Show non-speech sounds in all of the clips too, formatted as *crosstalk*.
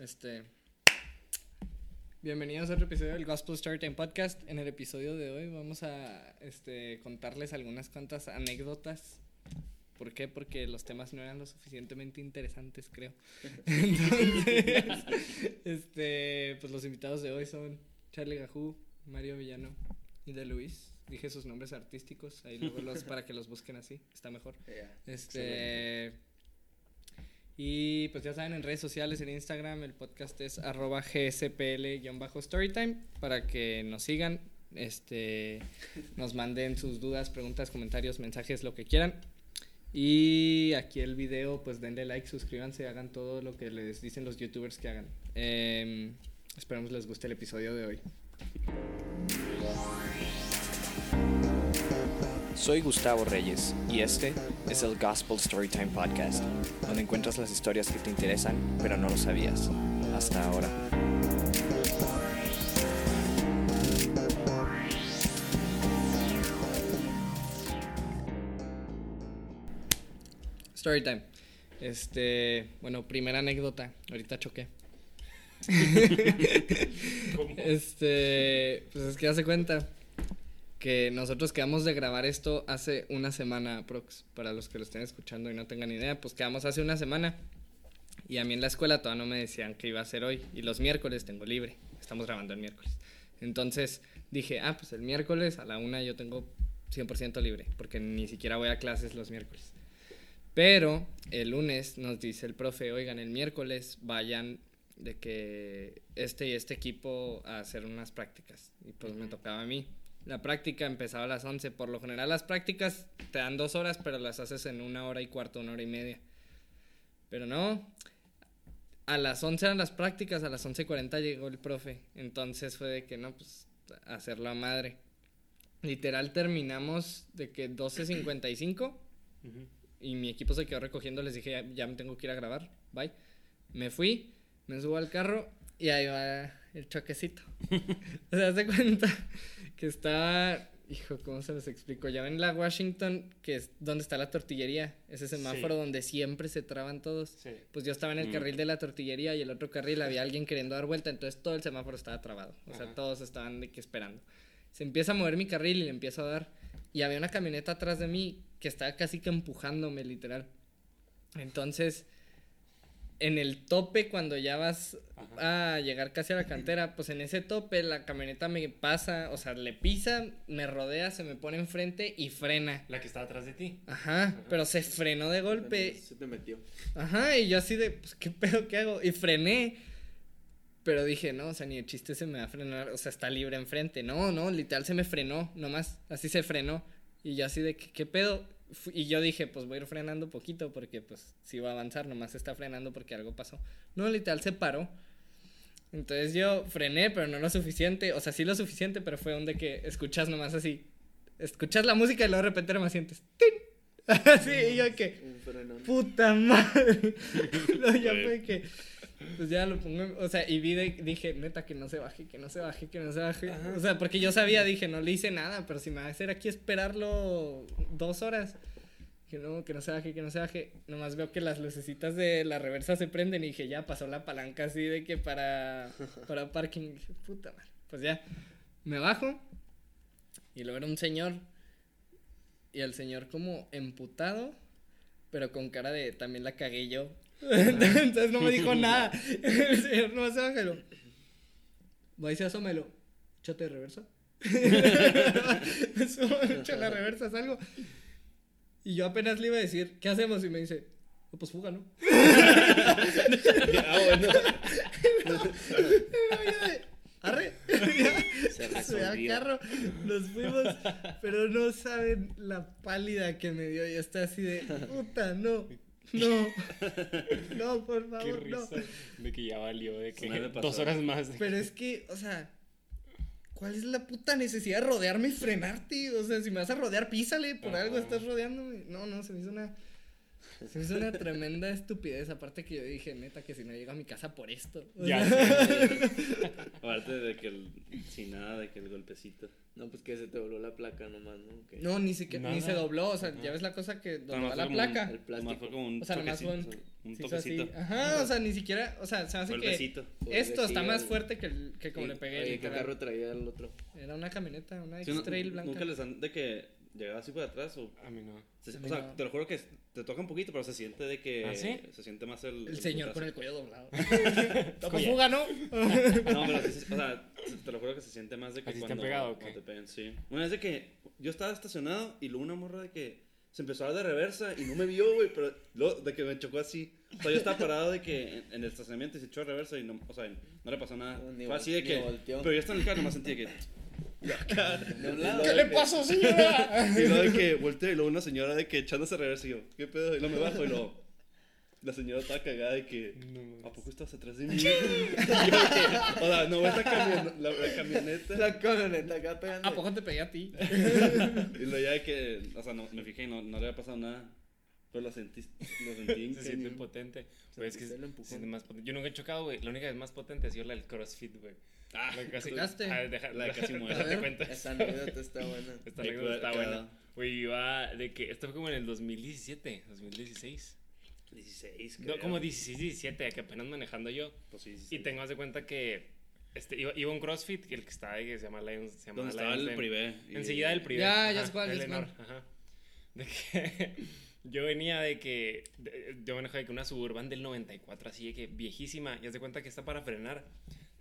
Este. Bienvenidos a otro episodio del Gospel Storytime Podcast. En el episodio de hoy vamos a este, contarles algunas cuantas anécdotas. ¿Por qué? Porque los temas no eran lo suficientemente interesantes, creo. *laughs* Entonces, este, pues los invitados de hoy son Charlie Gajú, Mario Villano y De Luis. Dije sus nombres artísticos, ahí luego los para que los busquen así, está mejor. *laughs* Este. Y pues ya saben, en redes sociales, en Instagram, el podcast es arroba gspl-storytime para que nos sigan, este, nos manden sus dudas, preguntas, comentarios, mensajes, lo que quieran. Y aquí el video, pues denle like, suscríbanse, hagan todo lo que les dicen los youtubers que hagan. Eh, esperemos les guste el episodio de hoy. Soy Gustavo Reyes y este es el Gospel Storytime Podcast, donde encuentras las historias que te interesan pero no lo sabías hasta ahora. Storytime. Este, bueno, primera anécdota. Ahorita choqué. *laughs* Este, pues es que hace cuenta que nosotros quedamos de grabar esto hace una semana, Prox. Para los que lo estén escuchando y no tengan idea, pues quedamos hace una semana. Y a mí en la escuela todavía no me decían que iba a ser hoy. Y los miércoles tengo libre. Estamos grabando el miércoles. Entonces dije, ah, pues el miércoles a la una yo tengo 100% libre. Porque ni siquiera voy a clases los miércoles. Pero el lunes nos dice el profe, oigan, el miércoles vayan de que este y este equipo a hacer unas prácticas. Y pues me tocaba a mí. La práctica empezaba a las 11. Por lo general las prácticas te dan dos horas, pero las haces en una hora y cuarto, una hora y media. Pero no. A las 11 eran las prácticas, a las 11.40 llegó el profe. Entonces fue de que no, pues hacerlo a madre. Literal terminamos de que 12.55 y mi equipo se quedó recogiendo. Les dije, ya, me tengo que ir a grabar. Bye. Me fui, me subo al carro y ahí va el choquecito. *laughs* sea, se cuenta que está, hijo, ¿cómo se los explico? Ya ven la Washington, que es donde está la tortillería, ese semáforo Sí. donde siempre se traban todos. Sí. Pues yo estaba en el Mm. carril de la tortillería y el otro carril había alguien queriendo dar vuelta, entonces todo el semáforo estaba trabado. O sea, Ajá. todos estaban de que esperando. Se empieza a mover mi carril y le empiezo a dar. Y había una camioneta atrás de mí que estaba casi que empujándome, literal. Entonces, en el tope, cuando ya vas a llegar casi a la cantera, pues en ese tope la camioneta me pasa, o sea, le pisa, me rodea, se me pone enfrente y frena. La que está atrás de ti. Ajá, pero se frenó de golpe. Se te metió. Ajá, y yo así de, pues, ¿qué pedo que hago? Y frené. Pero dije, no, o sea, ni el chiste se me va a frenar, o sea, está libre enfrente. No, no, literal se me frenó, nomás, así se frenó. Y yo así de, ¿qué, qué pedo? Y yo dije, pues voy a ir frenando poquito porque, pues, si va a avanzar, nomás se está frenando porque algo pasó. No, literal se paró. Entonces yo frené, pero no lo suficiente, o sea, sí lo suficiente, pero fue donde que escuchas nomás así. Escuchas la música y luego de repente nomás sientes. ¡tin! *laughs* Así, y yo que. Puta madre. *laughs* no, ya fue que. Pues ya lo pongo. O sea, y vi de- dije, neta, que no se baje, que no se baje, que no se baje. O sea, porque yo sabía, dije, no le hice nada, pero si me va a hacer aquí esperarlo dos horas. Que no, que no se baje, que no se baje. Nomás veo que las lucecitas de la reversa se prenden y dije, ya pasó la palanca así de que para, *laughs* para parking. Y dije, puta madre. Pues ya, me bajo. Y luego era un señor. Y el señor como emputado, pero con cara de también la cagué yo. Entonces no me dijo nada. El señor no se baja y lo. Va y se asómelo. Échate de reversa. *laughs* Me subo, echo la reversa, salgo. Y yo apenas le iba a decir, ¿qué hacemos? Y me dice, "No, pues fuga, ¿no? *laughs* *laughs* Ah. Arre. Se Se carro, nos fuimos, pero no saben la pálida que me dio. Y está así de, puta, no, no, *laughs* no, por Qué favor, no. risa. De que ya valió, de que dos horas más. de- Pero es que, o sea, ¿cuál es la puta necesidad de rodearme y frenarte? O sea, si me vas a rodear, písale, por algo estás rodeándome. No, no, se me hizo una Hizo una tremenda estupidez. Aparte que yo dije, neta, que si no llego a mi casa por esto. Ya. *laughs* Aparte de que el, sin nada, de que el golpecito. No, pues que se te voló la placa nomás, ¿no? No, ni siquiera, ni Nada. se dobló. O sea, ya ves la cosa que Nada más la fue como un- placa. El Nomás plástico. fue como un O sea, nomás fue toquecito. Un Se hizo así. toquecito. Ajá, o sea, ni siquiera, o sea, se me hace que Golpecito. esto está más fuerte que, el, que como le pegué. Oye, ¿qué literal. carro traía el otro? Era una camioneta, una Sí, no- X-Trail blanca. Nunca les han de que llegaba así por atrás o. A mí no. se- A o mí sea, no. te lo juro que te toca un poquito, pero se siente de que. ¿Ah, sí? Se siente más el. El señor putazo. con el cuello doblado. *laughs* Toco fuga, ¿no? No, pero sí, o sea, te lo juro que se siente más de que ¿A ti te cuando, han pegado o cuando qué? te pegan, sí. Una vez de que yo estaba estacionado y luego una morra de que se empezó a dar de reversa y no me vio, güey, pero luego de que me chocó así. O sea, yo estaba parado de que en, en el estacionamiento y se echó de reversa y no, o sea, no le pasó nada. Ni Fue así de ni que, volteó. pero yo estaba en el carro nomás sentía que De un *laughs* lado. ¿Qué le pasó, *laughs* señora? y luego de que volteé y luego una señora de que echándose de reversa y yo, ¿qué pedo? Y luego me bajo y luego la señora estaba cagada de que ¿A poco estás atrás de mí? *laughs* Y yo de que, o sea, no ves la, camion- la, la camioneta. La camioneta acá pegando. ¿A poco te pegué a ti? Y luego ya de que, o sea, no, me fijé y no, no le había pasado nada. Pero lo sentí, lo sentí Se siente ingenio. potente. Güey, es que se siente más potente. Yo nunca he chocado, güey. La única vez más potente ha sido la del CrossFit, güey. Ah, La casi- ¿chocaste? Ah, deja- La de casi muere. déjate A ver. cuento. Esa anécdota está buena. *laughs* Esta anécdota está buena. Güey, iba de que. Esto fue como en el 2017, 2016. 16, No, creo. como 16, 17, que apenas manejando yo. Pues sí, sí, Y sí. tengo haz de cuenta que este, iba, iba a un CrossFit, el que está ahí, que se llama Lions. Se llama estaba Lions el Den. privé. y- Enseguida del privé. Ya, ya sé cuál, el ya Lenor, cuál. Ajá. De que *laughs* yo venía de que. de- yo manejo de que una suburban del 94, así de que viejísima. Y haz de cuenta que está para frenar.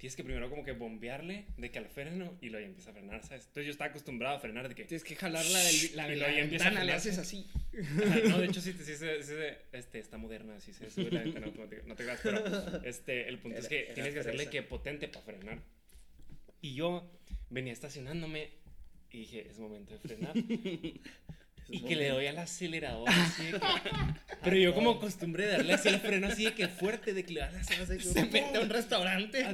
Tienes que primero como que bombearle de que al freno y luego ya empieza a frenar, ¿sabes? Entonces yo estaba acostumbrado a frenar de que. Tienes que jalar la, del, la, Y luego ya empieza a ventana, le haces así. Ajá, no, de hecho sí, sí, sí, sí, sí, este, está moderna, sí se sube la ventana automática, no te creas, pero este, el punto es que Era- era tienes que hacerle fresa. que potente para frenar. Y yo venía estacionándome y dije, es momento de frenar. Y que le doy al acelerador así de que- *laughs* Pero yo como acostumbré de darle así el freno así de que fuerte, de que le das así que- Se mete a un restaurante.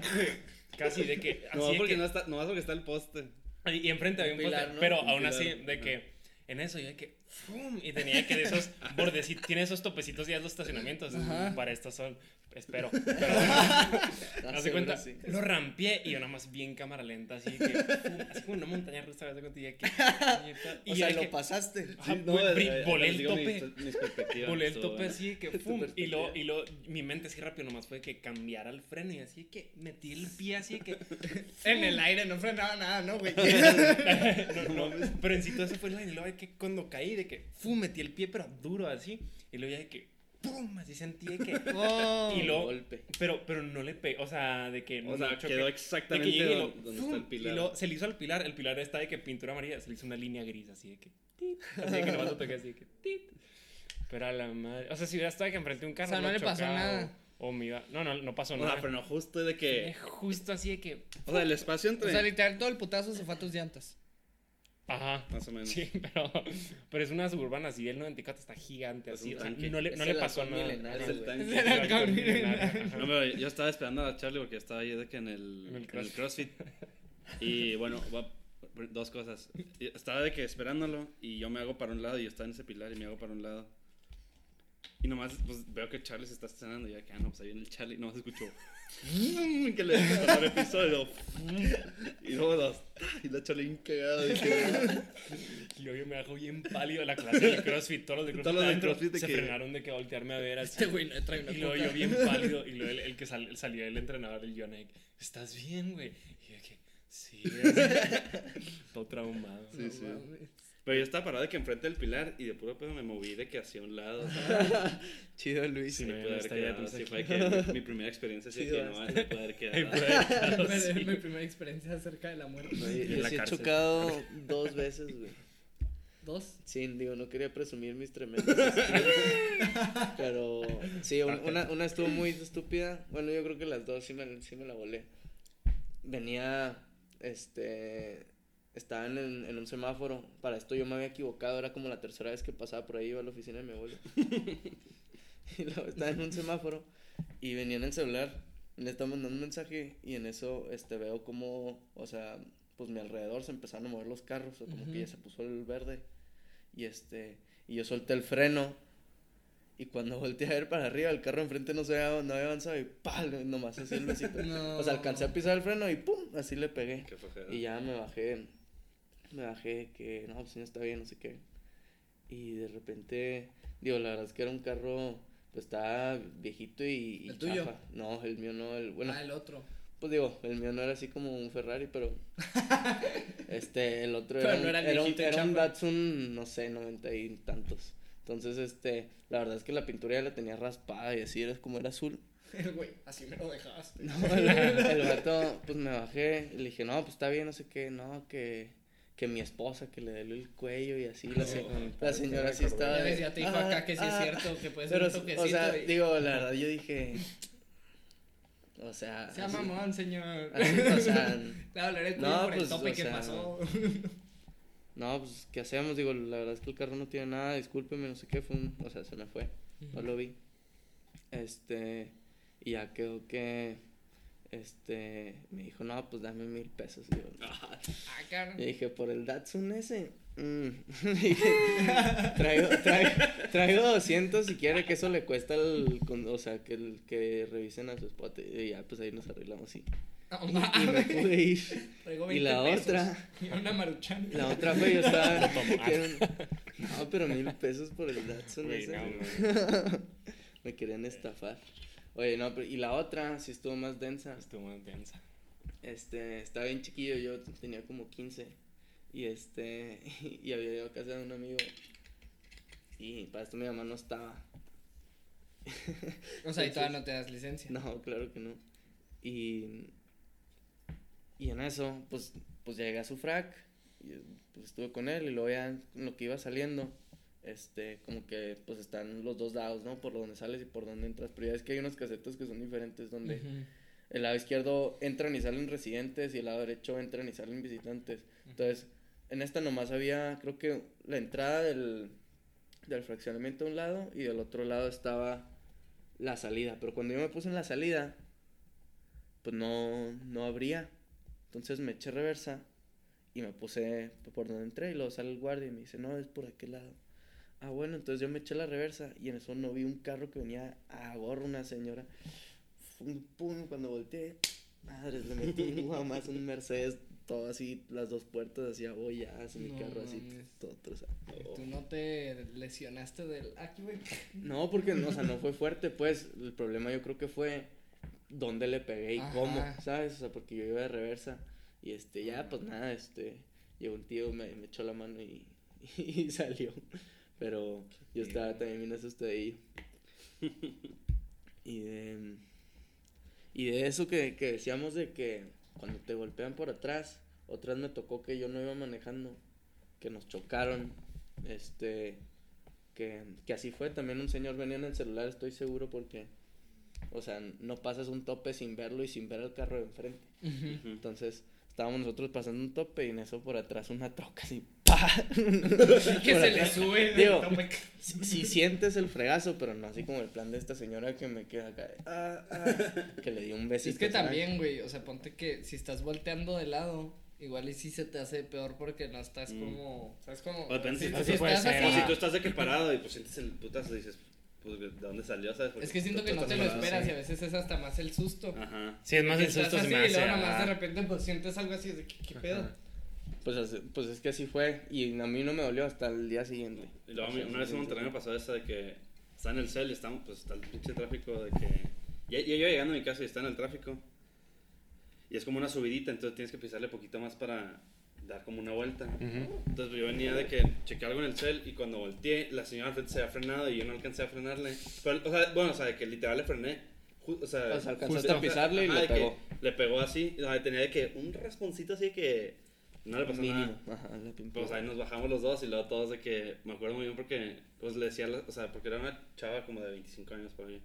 Casi de que... Así No, de porque que- no está, no porque está el poste. y, y enfrente había un pilar, poste, ¿no? pero Un aún pilar. así, de que en eso yo de que ¡fum! y tenía que de esos bordecitos, tiene esos topecitos ya los estacionamientos. Ajá. Para estos son, espero. *laughs* Pero, *laughs* haz de cuenta, Sí. lo rampié y yo nada más bien cámara lenta, así que, ¡fum! así como una montaña rusa, de cuenta, y ya que. *laughs* Y O sea, lo que- pasaste. Ajá, no, volé el tope. mis perspectivas, Volé el tope así que ¡fum! y luego, perspectiva. y luego mi mente así rápido nomás fue que cambiara el freno y así que metí el pie así que En el aire no frenaba nada, ¿no, güey? no, no, pero en sí todo eso fue la y luego de que cuando caí de que fu metí el pie pero duro así y luego ya de que pum así sentí de que *laughs* Oh. y luego golpe. pero pero no le pegué o sea de que O no sea, choqué. quedó De exactamente que y lo- donde, donde está el pilar. y luego se le hizo al pilar el pilar está de que pintura amarilla se le hizo una línea gris así de que tit, así de que nomás lo toqué así de que tit. pero a la madre o sea si hubiera estado de que enfrente de un carro O sea, no lo le pasó chocaba, nada. o, o me iba no no no pasó O nada sea, pero no justo de que. justo así de que O sea, el espacio O entre. sea, literal, todo el putazo se fue a tus llantas. Ajá. Más o menos. Sí, *laughs* pero, pero es una suburbana así, el 94 está gigante, Es así, o sea, no le, no le pasó nada. Es el tanque. *laughs* No, pero yo estaba esperando a Charlie porque estaba ahí de que en el, En el en el CrossFit. Y bueno, va- dos cosas. Estaba de que esperándolo y yo me hago para un lado y yo estaba en ese pilar y me hago para un lado. Y nomás pues, veo que Charlie se está estacionando y ya que, ah, no, pues ahí viene el Charlie. Nomás escucho que le pasó el episodio. Y luego dos. Y la bien cagada. de que- *laughs* Y luego yo me bajo bien pálido la clase del CrossFit, todos los de CrossFit, Todos los de CrossFit de se que- frenaron de que voltearme a ver así. Este güey no trae una Y luego yo bien *laughs* pálido, y luego el, el que sal- salió el entrenador, el Jonek, ¿estás bien, güey? Y yo que, sí, *laughs* todo traumado. Sí, No sí. mames. Pero yo estaba parado de que enfrente del pilar y de puro pedo me moví de que hacia un lado. *laughs* Chido, Luis. Sí, Me no, pude haber quedado, aquí. fue que mi, mi primera experiencia así Sí, que no me puede haber quedado. puede sí. mi primera experiencia acerca de la muerte. En yo la sí he chocado dos veces, güey. Dos. Sí, digo, no quería presumir mis tremendos Pero sí, un- una, una estuvo muy estúpida. Bueno, yo creo que las dos sí me, sí me la volé. Venía, este, estaba en, el- en un semáforo. Para esto yo me había equivocado. Era como la tercera vez que pasaba por ahí, iba a la oficina de mi abuelo. *laughs* y luego estaba en un semáforo y venía en el celular. Le estaba mandando un mensaje y en eso, este, veo como, o sea, pues mi alrededor se empezaron a mover los carros. O como que ya se puso el verde. Y este, y yo solté el freno. Y cuando volteé a ver para arriba, el carro enfrente no se había, no había avanzado y ¡pam! Nomás así el besito. *laughs* No. O sea, alcancé a pisar el freno y ¡pum! Así le pegué. Qué. Y ya me bajé, me bajé que no, pues no está bien, no sé qué. Y de repente, digo, la verdad es que era un carro, pues estaba viejito y, y ¿El tuyo? chafa. No, el mío no, el, bueno, Ah, el otro. pues digo, el mío no era así como un Ferrari, pero *laughs* este, el otro Pero era, no era era, un, viejito era un. Datsun, no sé, noventa y tantos. Entonces, este, la verdad es que la pintura ya la tenía raspada y así era como era azul. *laughs* El güey, así me lo dejaste. No, el, el *laughs* vato, pues me bajé le dije, no, pues está bien, no sé qué, no, que, que mi esposa, que le duele el cuello y así. La, se- la señora sí estaba. Ya de, ya te dijo "Ah, acá que sí es ah". cierto, que puede ser Pero, un toquecito. o sea, y- digo, la verdad, yo dije. O sea. Sea así- mamón, señor. *laughs* así, o sea, *laughs* el cuello No, por el pues, tope o que sea, pasó. no, pues, ¿qué hacemos? Digo, la verdad es que el carro no tiene nada, discúlpeme, no sé qué, fue un, o sea, se me fue, no lo vi. Este, y ya quedó que, este, me dijo, no, pues dame mil pesos. Y yo, *laughs* Ah. Le dije, por el Datsun ese. mm". *laughs* Dije, traigo, traigo, traigo 200 si quiere que eso le cuesta el, con- o sea, que, el, que revisen a su spot. Y ya, pues ahí nos arreglamos y, y, y me pude ir. Traigo Y la 20 pesos. otra, Y una maruchan. la otra fue yo estaba. *laughs* no, pero mil pesos por el Datsun Güey, ese. no, me querían estafar. Oye, no, pero, y la otra sí estuvo más densa. Estuvo muy densa. Este, estaba bien chiquillo, yo tenía como 15. Y este, *laughs* y había ido a casa de un amigo. Y para esto mi mamá no estaba. O sea, y todavía no te das licencia. No, claro que no. Y, y en eso, pues, pues llegué a su frac. Y pues estuve con él y luego ya lo que iba saliendo. Este, como que pues están los dos lados, ¿no? Por donde sales y por donde entras. Pero ya es que hay unos casetos que son diferentes donde el lado izquierdo entran y salen residentes y el lado derecho entran y salen visitantes. Entonces, en esta nomás había, creo que la entrada del, del fraccionamiento a un lado y del otro lado estaba la salida. Pero cuando yo me puse en la salida, pues no, no abría. Entonces me eché reversa y me puse por donde entré y luego sale el guardia y me dice, no, es por aquel lado. Ah, bueno, entonces yo me eché la reversa y en eso no vi un carro que venía a gorro una señora. Pum, pum, cuando volteé, madre, le metí *laughs* un más un Mercedes, todo así, las dos puertas así a bollas, mi No carro así, todo trozado. Tú no te lesionaste del. Aquí, güey. No, porque, no, o sea, no fue fuerte, pues, el problema yo creo que fue dónde le pegué y Ajá. cómo, ¿sabes? O sea, porque yo iba de reversa y, este, ya, pues, nada, este, llegó un tío, me, me echó la mano y, *laughs* y salió, pero yo estaba también bien asustadillo. *laughs* Y de, y de eso que, que decíamos de que cuando te golpean por atrás, otras me tocó que yo no iba manejando, que nos chocaron, este, que, que así fue, también un señor venía en el celular, estoy seguro, porque, o sea, no pasas un tope sin verlo y sin ver el carro de enfrente. Entonces, estábamos nosotros pasando un tope y en eso por atrás una troca así, ¡pa! *laughs* que Por se le sube. Digo, Si si sientes el fregazo, pero no así como el plan de esta señora que me queda acá, de, ah, ah, que le dio un besito. Es que también, güey, o sea, ponte que si estás volteando de lado, igual y sí se te hace peor porque no estás Mm. como, ¿sabes cómo? O depende si, si- si estás ser, O así, si tú estás de que parado y pues sientes el putazo y dices, pues, ¿de dónde salió? ¿Sabes? Porque es que siento tú que no te lo esperas sí. y a veces es hasta más el susto. Ajá. Sí, es más el susto estás se así me y hace. luego nomás ah, de repente pues sientes algo así de que, ¿qué pedo? Ajá. Pues, así- pues es que así fue, y a mí no me dolió hasta el día siguiente. Y luego una vez en Monterrey me pasó esa de que está en el cel y estamos, pues está el pinche tráfico de que... Ya, ya iba llegando a mi casa y está en el tráfico. Y es como una subidita, entonces tienes que pisarle poquito más para dar como una vuelta. Ujú. Entonces yo venía de que chequé algo en el cel y cuando volteé, la señora se había frenado y yo no alcancé a frenarle. Pero, o sea, bueno, o sea, de que literal le frené. O sea, O sea, alcanzaste justo- a pisarle y ajá, le pegó. Le pegó así, o sea, tenía de que un rasponcito así de que no le pasó Mínimo. nada. Ajá, la pintura. Pues ahí nos bajamos los dos y luego todos de que, me acuerdo muy bien porque, pues le decía, o sea, porque era una chava como de 25 años por ahí.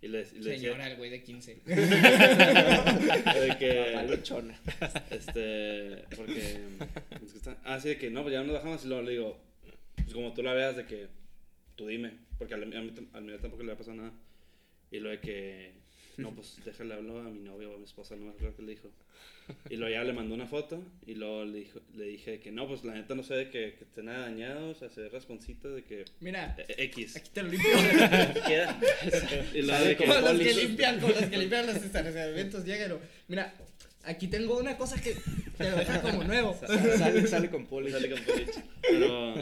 Y le, y le Señora, decía el güey de 15. *laughs* de que, este, porque, es que está- ah, sí, de que no, pues ya nos bajamos y luego le digo, pues como tú la veas, de que tú dime, porque al, a mí, al mío tampoco le ha pasado nada. Y lo de que, no, pues déjale hablar a mi novio o a mi esposa, no me acuerdo qué le dijo. Y luego ya le mandó una foto y luego le, dijo, le dije que no, pues la neta no sé de que, que esté nada dañado, o sea, se ve rasponcito de que... Mira, eh, X. aquí te lo limpio. *laughs* Queda. Y luego de que... con- los que polish. limpian, con los que limpian los estacionamientos, lléguelo. Mira, aquí tengo una cosa que te lo deja como nuevo. Sale, sale con poli. Sale con polish. Pero,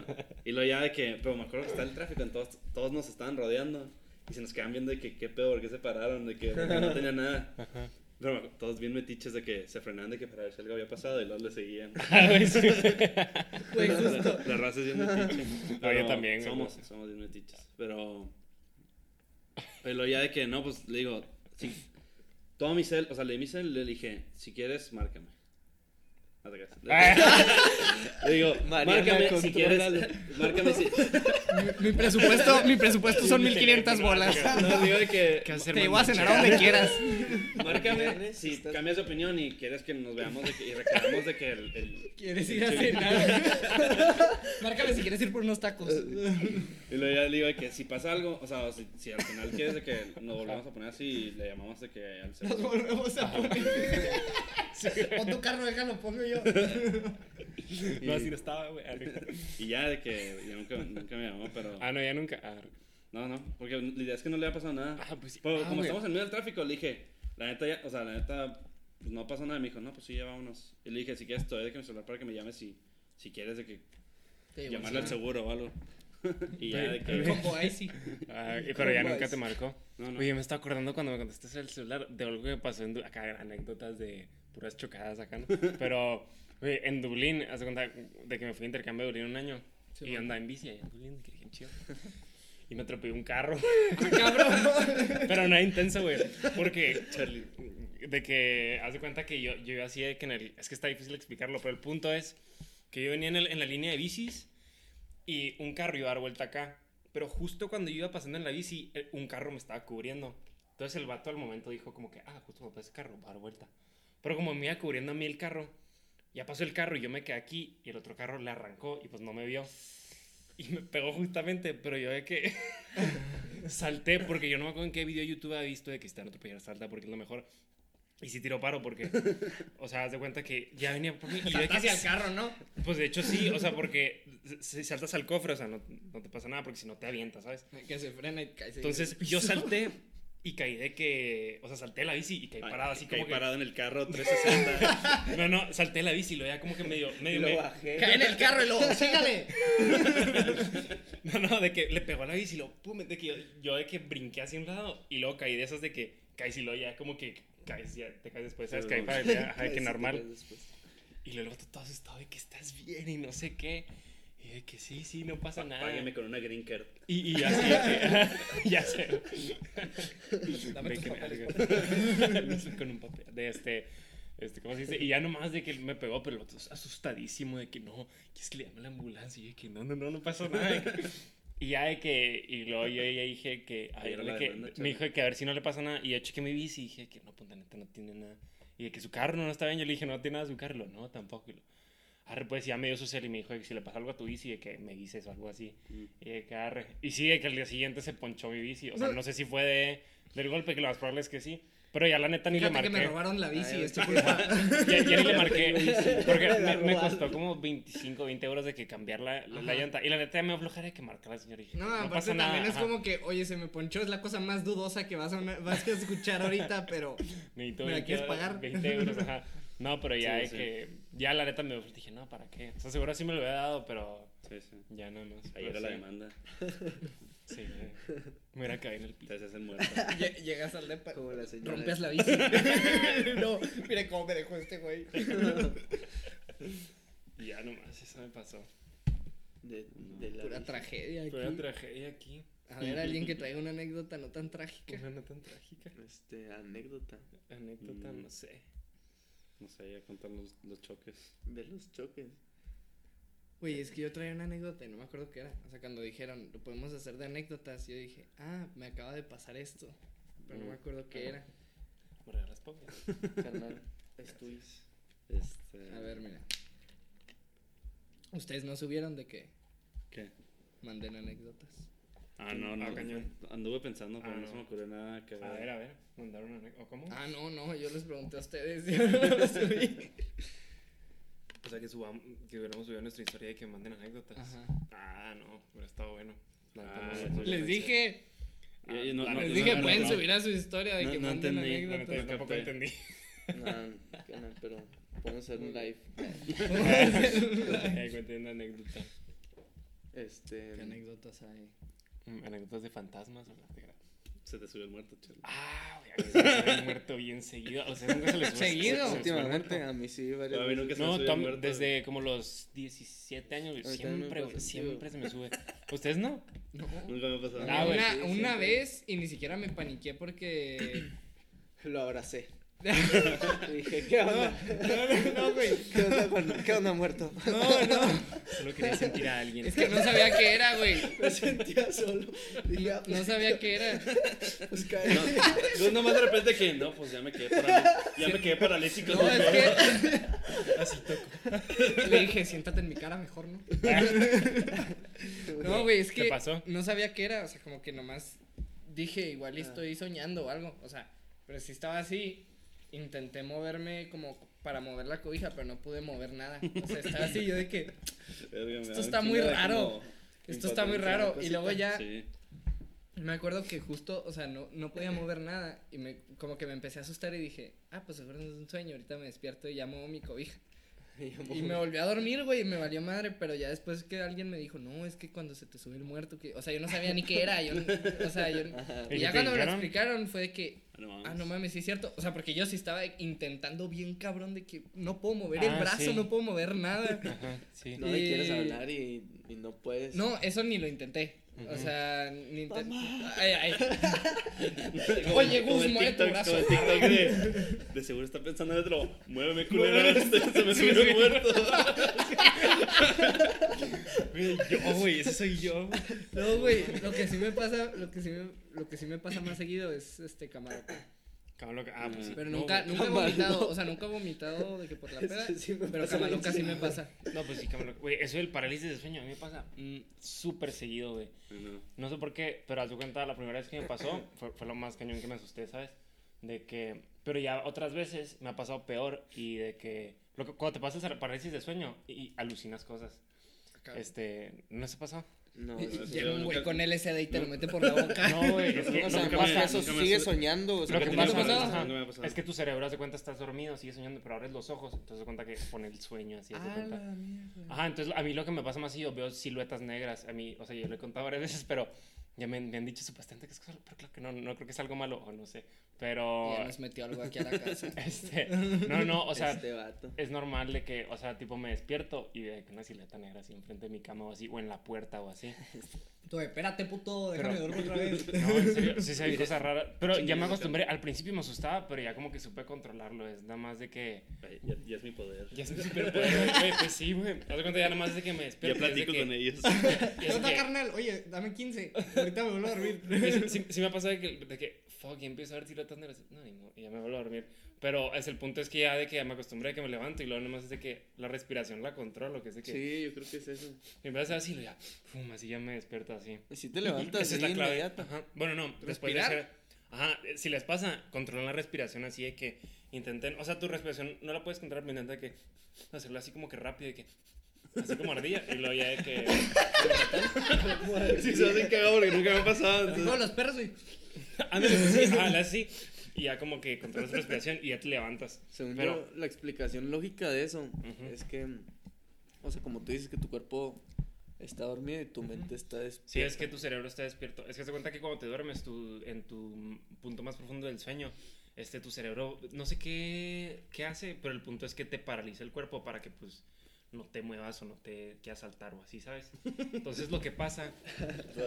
y luego ya de que, pero me acuerdo que está el tráfico, entonces todos nos estaban rodeando y se nos quedan viendo de que qué pedo, por qué se pararon, de que porque no tenía nada. *laughs* Pero me acuerdo, todos bien metiches de que se frenaban de que para ver si algo había pasado y luego le seguían. *laughs* Ah, güey, sí. Güey, La, la raza es bien metiche. *laughs* yo Pero también, güey. Somos, somos bien metiches. Pero. Pero ya de que no, pues le digo. Sí, todo mi cel, o sea, le di mi cel, le dije, si quieres, márcame. Le *laughs* digo, Mariana, márcame si quieres. Márcame si. Mi, mi presupuesto, mi presupuesto son 1500 bolas. No, digo de que. ¿Qué hacer, Te voy a cenar a donde quieras. *laughs* Márcame si estás- cambias de opinión y quieres que nos veamos de que, y reclamamos de que el. el- ¿Quieres ir a cenar? *laughs* Márcame si quieres ir por unos tacos. Y luego ya le digo de que si pasa algo, o sea, si, si al final quieres de que nos volvamos a poner así, le llamamos de que al Nos volvemos a poner. Pon tu carro, déjalo, pongo yo. *laughs* No, así no estaba, güey. *laughs* Y ya de que ya nunca, nunca me llamó, pero. Ah, no, ya nunca. Ah, No, no, porque la idea es que no le ha pasado nada. Ah, pues sí. Pero Ah, como estamos en medio del tráfico, le dije, la neta ya, o sea, la neta, pues no pasó nada. Me dijo, no, pues sí, ya vámonos. Y le dije, si quieres, doy de que mi celular para que me llames si, si quieres de que llamarle al seguro o algo. *laughs* y ya de que. Combo sí. Ah, y- pero ya ¿Cómo nunca te marcó. No, no. Oye, me estaba acordando cuando me contestaste el celular de algo que pasó en Du- acá, anécdotas de puras chocadas acá, ¿no? *laughs* Pero, oye, en Dublín, haz de cuenta de que me fui a intercambio de Dublín un año Sí, y bueno. andaba en bici allá en Dublín, que dije, chido. *laughs* Y me atropelló un carro. Cabrón. Pero no intenso, güey. Porque, de que, haz de cuenta que yo, yo iba así de que en el. Es que está difícil explicarlo, pero el punto es que yo venía en, el- en la línea de bicis y un carro iba a dar vuelta acá. Pero justo cuando yo iba pasando en la bici, un carro me estaba cubriendo. Entonces el vato al momento dijo como que, ah, justo cuando pasa ese carro, va a dar vuelta. Pero como me iba cubriendo a mí el carro, ya pasó el carro y yo me quedé aquí y el otro carro le arrancó y pues no me vio. Y me pegó justamente, pero yo de que *laughs* salté porque yo no me acuerdo en qué video de YouTube había visto de que si te van a atropellar, salta porque es lo mejor. Y si tiro paro porque, *laughs* o sea, haz de cuenta que ya venía por mí y de que el carro, ¿no? Pues de hecho sí, o sea, porque si saltas al cofre, o sea, no, no te pasa nada porque si no te avientas, ¿sabes? Que se frena y cae. Entonces yo salté *laughs* y caí de que, o sea, salté la bici y caí parado así Caí como que... parado en el carro *laughs* 360. No, no, salté la bici y luego ya como que medio, medio lo me- bajé. Cae en el carro y luego, sígale. No, no, de que le pegó a la bici y luego, pum, de que yo, yo de que brinqué hacia un lado y luego caí de esas de que caes y luego ya como que caes, ya te caes después, ¿sabes? Caí para ya, ajá, que normal. Y luego el todo asustado de que estás bien y no sé qué. Y de que sí, sí, no pasa nada. Págueme con una green card. Y, y así, que- *laughs* ya sé. Dame tus que- papeles. *laughs* con un papel. De este, este, ¿cómo se dice? Y ya nomás de que me pegó, pero el asustadísimo de que no, ¿quieres que le llame la ambulancia? Y de que no, no, no, no pasó nada. Y ya de que, y luego yo ya dije que, a ver, de que demanda, me dijo que a ver si no le pasa nada. Y yo chequé mi bici y dije que no, pues la neta no tiene nada. Y de que su carro no está bien. Yo le dije, no tiene nada su carro. Lo, no, tampoco. Y lo, arre, pues ya me dio social y me dijo que si le pasa algo a tu bici, de que me dices o algo así. Mm. Y de que arre. Y sí, de que al día siguiente se ponchó mi bici. O sea, No. no sé si fue de, del golpe, que lo más probable es que sí. Pero ya la neta ni le Fíjate que marqué. me robaron la bici, Ay, es tu culpa. Ya, ya ni le marqué. Porque Me costó como 25, 20 euros de que cambiar la, la, llanta. Y la neta ya me aflojera de que marcar la señora. Y dije, No, no, aparte pasa también nada. es ajá. como que, oye, se me ponchó, es la cosa más dudosa que vas a, vas a escuchar ahorita, pero *laughs* Necesito ¿Me la 20 quieres euros, pagar? 20 euros, ajá. No, pero ya Sí, es sí. que. Ya la neta me dije, no, ¿para qué? O sea, seguro sí me lo había dado, pero Sí, sí. ya no más. Ahí era la demanda. *laughs* Sí, me hubiera caído en el piso. Te haces el muerto. lle- llegas al depa, Como la señora. rompes la bici. *laughs* no, mire cómo me dejó este güey. Y *laughs* ya nomás, eso me pasó. De, de la Pura bici. tragedia aquí. Fue una tragedia aquí. A ver, alguien que traiga una anécdota no tan trágica. Una no tan trágica. Este, anécdota Anécdota, Mm. no sé. No sé, ya contar los, los choques. de los choques. Güey, es que yo traía una anécdota y no me acuerdo qué era. O sea, cuando dijeron, lo podemos hacer de anécdotas, yo dije, ah, me acaba de pasar esto. Pero no me acuerdo qué era. Me regalas papas. Carnal, es tuyo. Este. A ver, mira. Ustedes no subieron de que ¿Qué? manden anécdotas. Ah, no, no. Ah, cañón. Anduve pensando, pero Ah, no, se me ocurrió nada que A ver, a ver. Mandaron una. ¿O cómo? Ah, no, no, yo les pregunté a ustedes. *laughs* *laughs* Yo no lo subí. O sea, que, subamos, que hubiéramos subido nuestra historia y que manden anécdotas. Ajá. Ah, no, hubiera estado bueno. Ah, no, sí. no, no Les dije, Ah, no- no- les no, dije, no, pueden no. subir a su historia de No, que no manden entendí. Anécdotas. yo tampoco entendí. *laughs* No, no, pero podemos hacer un live. *laughs* *laughs* Cuenten una anécdota. Este. ¿Qué anécdotas hay? Mm, ¿Anécdotas de fantasmas de Se te subió el muerto, chale. Ah, güey, se me sube el muerto bien seguido. O sea, nunca se les sube. ¿Seguido? se- Últimamente a mí sí, varias A mí nunca se me No, subió Tom, el muerto. desde como los 17 años, güey, siempre, güey, siempre se me sube. ¿Ustedes no? No. *laughs* Nunca me ha pasado. Ah, güey, una sí, una siempre. vez y ni siquiera me paniqué porque. *clears throat* Lo abracé. Dije, ¿qué onda? no, güey. *laughs* ¿Qué onda, ¿Qué onda, muerto? No, no. Solo quería sentir a alguien. Es que no sabía qué era, güey. Me sentía solo. Dije, ah, No sabía qué era. pues cae. No, yo nomás de repente que, no, pues ya me quedé paralítico. Ya me quedé paralítico. No, es que. *laughs* Así toco. Le dije, siéntate en mi cara mejor, ¿no? No, güey, es ¿Qué que pasó? no sabía qué era, o sea, como que nomás dije, igual estoy soñando o algo, o sea, pero si estaba así, intenté moverme como para mover la cobija, pero no pude mover nada, o sea, estaba así, yo de que, Esto está muy raro. esto está muy raro, y luego ya, Sí. me acuerdo que justo, o sea, no, no podía mover nada, y me, como que me empecé a asustar y dije, ah, pues seguro es un sueño, ahorita me despierto y ya muevo mi cobija. Y me volví a dormir, güey, y me valió madre, pero ya después que alguien me dijo, no, es que cuando se te sube el muerto, que, o sea, yo no sabía ni qué era, yo, no- o sea, yo. *laughs* ¿Y ya cuando me lo explicaron fue de que, Ah, no mames. ah, no mames, sí es cierto, o sea, porque yo sí estaba intentando bien cabrón de que no puedo mover el Ah, brazo, sí. no puedo mover nada. *laughs* Ajá, sí. No le quieres hablar y, y no puedes. No, eso ni lo intenté. O sea, ni intenté. Ay, ay. Como- *laughs* Oye, Gus, mueve tu brazo. como el TikTok de, de seguro está pensando en otro. Muéveme, *laughs* culera. este, se me subió el muerto. Yo, güey, ese soy yo. No, güey, lo que sí me pasa, lo que sí me, lo que sí me pasa más seguido es este camarón. Cabrón, ah, pues sí. Pero No, nunca, güey. nunca he vomitado, o sea, nunca he vomitado de que por la peda, *laughs* sí pero camaloca sí me pasa. No, pues sí, cabrón. Güey, eso del parálisis de sueño a mí me pasa mm, súper seguido, güey. No. No sé por qué, pero haz de cuenta, la primera vez que me pasó *laughs* fue, fue lo más cañón que me asusté, ¿sabes? De que, pero ya otras veces me ha pasado peor y de que, lo que cuando te pasas a parálisis de sueño y, y alucinas cosas, este, ¿no se pasó? No, Y-. Llega un güey con LSD y te lo mete por la boca. *laughs* No, güey, es que, O sea, Nunca más me- que eso, nunca sigue soñando. o sea, lo que ¿te pasa, es que tu cerebro hace cuenta estás dormido, sigues soñando, pero abres los ojos, entonces cuenta que pone el sueño así, mierda. Ajá, entonces a mí lo que me pasa más es yo veo siluetas negras. A mí, o sea, yo lo he contado varias veces, pero ya me, me han dicho supuestamente que es cosa, pero claro que no, no creo que es algo malo, o no sé. Pero, Ya nos metió algo aquí a la casa. *laughs* este, no, no, o sea, este vato. es normal de que, o sea, tipo me despierto y de que una silueta negra así enfrente de mi cama o así, o en la puerta o así. Tú, espérate, puto, déjame Pero- dormir otra vez. *laughs* No, en serio, sí se ve cosas raras. Pero ya me acostumbré, al principio me asustaba, pero ya como que supe controlarlo. Es nada más de que. Ya, ya es mi poder. Ya es mi superpoder, güey. Pues sí, güey. Haz cuenta ya nada más de que me Ya despierto. y es de platico que- con ellos. y es Nota, que- carnal, oye, dame 15. Ahorita me vuelvo a dormir. *laughs* Sí, sí- sí me ha pasado de que, de que, fuck, y empiezo a ver siluetas negras. No, y, no, y ya me vuelvo a dormir. Pero es el punto es que ya de que ya me acostumbré a que me levanto y luego nomás es de que la respiración la controlo, que es de que Sí, yo creo que es eso. y empieza a hacer así, ya, pum, así ya me despierto así. Y si te levantas Esa es la clave. inmediato. Ajá. Bueno, no, después de ¿Respirar? hacer. Ajá, si les pasa, controlan la respiración así de que intenten. O sea, tu respiración no la puedes controlar, pero intenta que hacerlo así como que rápido, de que. Así como ardilla, y luego ya de que. Sí, se hacen cagado porque nunca me ha pasado. Como entonces- los perros, güey. Ándale, pues sí, así. Y ya como que controlas tu respiración y ya te levantas. Según Pero- yo, la explicación lógica de eso es que, o sea, como tú dices que tu cuerpo está dormido y tu mente está despierta. Sí, es que tu cerebro está despierto. Es que se cuenta que cuando te duermes, tu, en tu punto más profundo del sueño, este, tu cerebro, no sé qué, qué hace, pero el punto es que te paraliza el cuerpo para que, pues, no te muevas o no te quieras saltar o así, ¿sabes? Entonces, lo que pasa...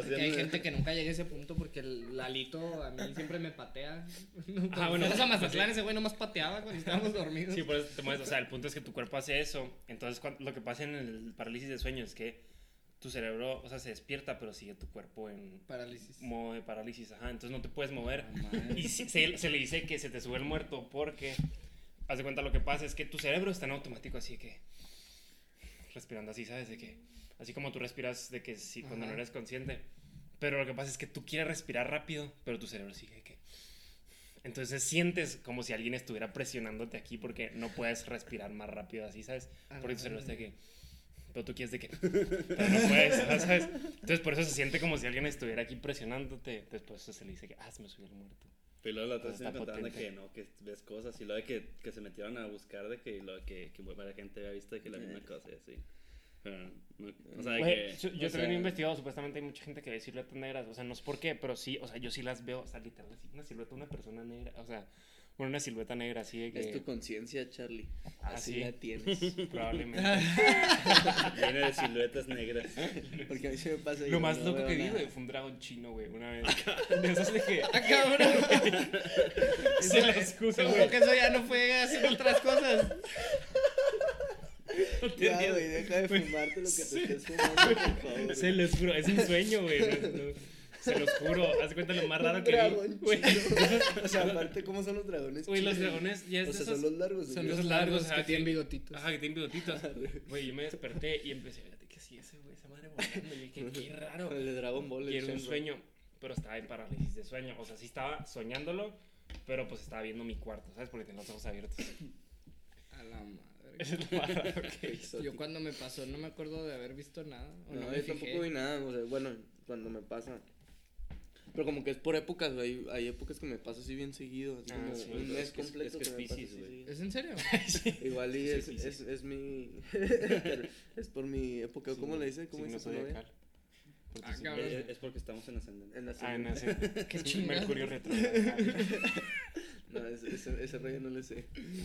Que hay gente que nunca llega a ese punto porque el Lalito a mí siempre me patea. *laughs* Ah, bueno, fuimos a Mazatlán, sí. ese güey nomás pateaba cuando estábamos dormidos. Sí, por eso te mueves. O sea, el punto es que tu cuerpo hace eso. Entonces, lo que pasa en el parálisis de sueño es que tu cerebro, o sea, se despierta, pero sigue tu cuerpo en Parálisis. modo de parálisis. Ajá, entonces no te puedes mover. Y si- se, se le dice que se te sube el muerto porque, haz de cuenta, lo que pasa es que tu cerebro está en automático, así que respirando así, ¿sabes? De que, así como tú respiras de que si cuando no eres consciente, Pero lo que pasa es que tú quieres respirar rápido, pero tu cerebro sigue que... Entonces sientes como si alguien estuviera presionándote aquí porque no puedes respirar más rápido así, ¿sabes? Porque tu cerebro está de que... Pero tú quieres de que... Pero no puedes, ¿sabes? Entonces por eso se siente como si alguien estuviera aquí presionándote. Después se le dice que, ah, se me subió el muerto. Pero luego la otra vez Está me contaban de que no, que ves cosas y luego de que, que se metieron a buscar de que, lo de que, que la gente había visto de que la misma cosa y así. Pero, no, o sea, de que... yo, yo o también he investigado, supuestamente hay mucha gente que ve siluetas negras, o sea, no sé por qué, pero sí, o sea, yo sí las veo, o sea, literal, así, una silueta de una persona negra, o sea, bueno, una silueta negra así de que... Es tu conciencia, Charlie. Ah, Así sí. la tienes. *laughs* Probablemente. *laughs* Viene de siluetas negras. Porque a mí se me pasa. Lo más no loco que vi, güey, fue un dragón chino, güey, una vez. De esos de que... *laughs* ¡Ah, cabrón! Se juro, Seguro güey. que eso ya no fue haciendo otras cosas. Ya, güey, deja de fumarte lo que te estés fumando, por favor. Se los juro, es un sueño, güey. no- no, se los juro, haz cuenta lo más raro que vi. Güey. *laughs* O sea, aparte, ¿cómo son los dragones? Güey, los dragones ya es O sea, son los largos. Son los largos ajá, que tienen bigotitos. Ajá, que tienen bigotitos. *laughs* Güey, yo me desperté y empecé, fíjate que sí, ese güey, esa madre volando. Y dije, qué *laughs* raro. El de Dragon Ball. Y era un sueño, pero estaba en parálisis de sueño. O sea, sí estaba soñándolo, pero pues estaba viendo mi cuarto, ¿sabes? Porque tenía los ojos abiertos. A la madre. Exótico. Yo cuando me pasó no me acuerdo de haber visto nada. O no, No, me yo fijé. tampoco vi nada, o sea, bueno, cuando me pasa. Pero como que es por épocas, güey. Hay épocas que me pasa así bien seguido, así Ah, como sí, un pero mes es que es- completo es que es Piscis, güey. ¿Es en serio? *laughs* Igual y Sí, es, es, es mi. *laughs* es por mi época, ¿cómo le dice? ¿Cómo dice su novia? Ah. Es, porque estamos en ascendente. En la Ah, en ese. *laughs* Qué. Mercurio retrogrado. No, ese, ese, ese rollo no le sé.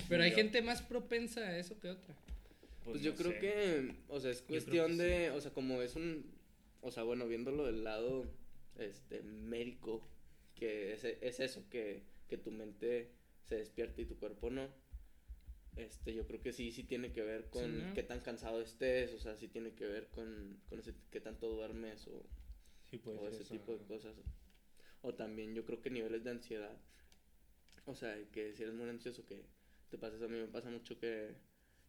Pero hay Yo- gente más propensa a eso que otra. Pues yo no creo sé. que, o sea, es cuestión de, o sea, como es un, o sea, bueno, viéndolo del lado, este, médico, que es, es eso, que, que tu mente se despierta y tu cuerpo no. Este, yo creo que sí, sí tiene que ver con Sí, ¿no? qué tan cansado estés, o sea, sí tiene que ver con, con ese, qué tanto duermes o, Sí, o ese eso, tipo de ajá. cosas. O también yo creo que niveles de ansiedad. O sea, que si eres muy ansioso, que te pasa eso. A mí me pasa mucho que,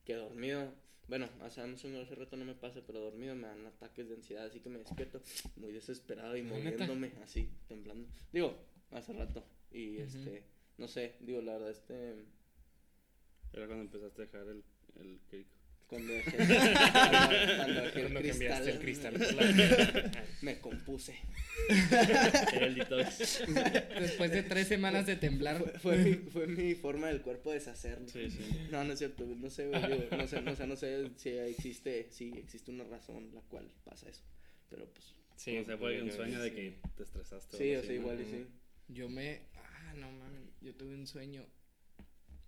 que dormido. Bueno, hace, hace, hace rato no me pasa, pero dormido me dan ataques de ansiedad, así que me despierto muy desesperado y ¿Neta? moviéndome, así, temblando. Digo, hace rato. Y este, no sé, digo, la verdad, este. Era cuando empezaste a dejar el, el crico. Cuando dejé, cuando dejé el cristal, cambiaste el cristal. claro. me compuse. Era el detox. Después de tres semanas de temblar. Fue, fue, mi, fue mi forma del cuerpo de deshacerlo. Sí, sí. No, no es cierto, no sé, no sé, no, o sea, no sé si existe, si existe una razón la cual pasa eso, pero pues, Sí, o sea, fue un sueño que de sí. que te estresaste. sí, o sea, igual y sí. Yo me. Ah, no mames. Yo tuve un sueño.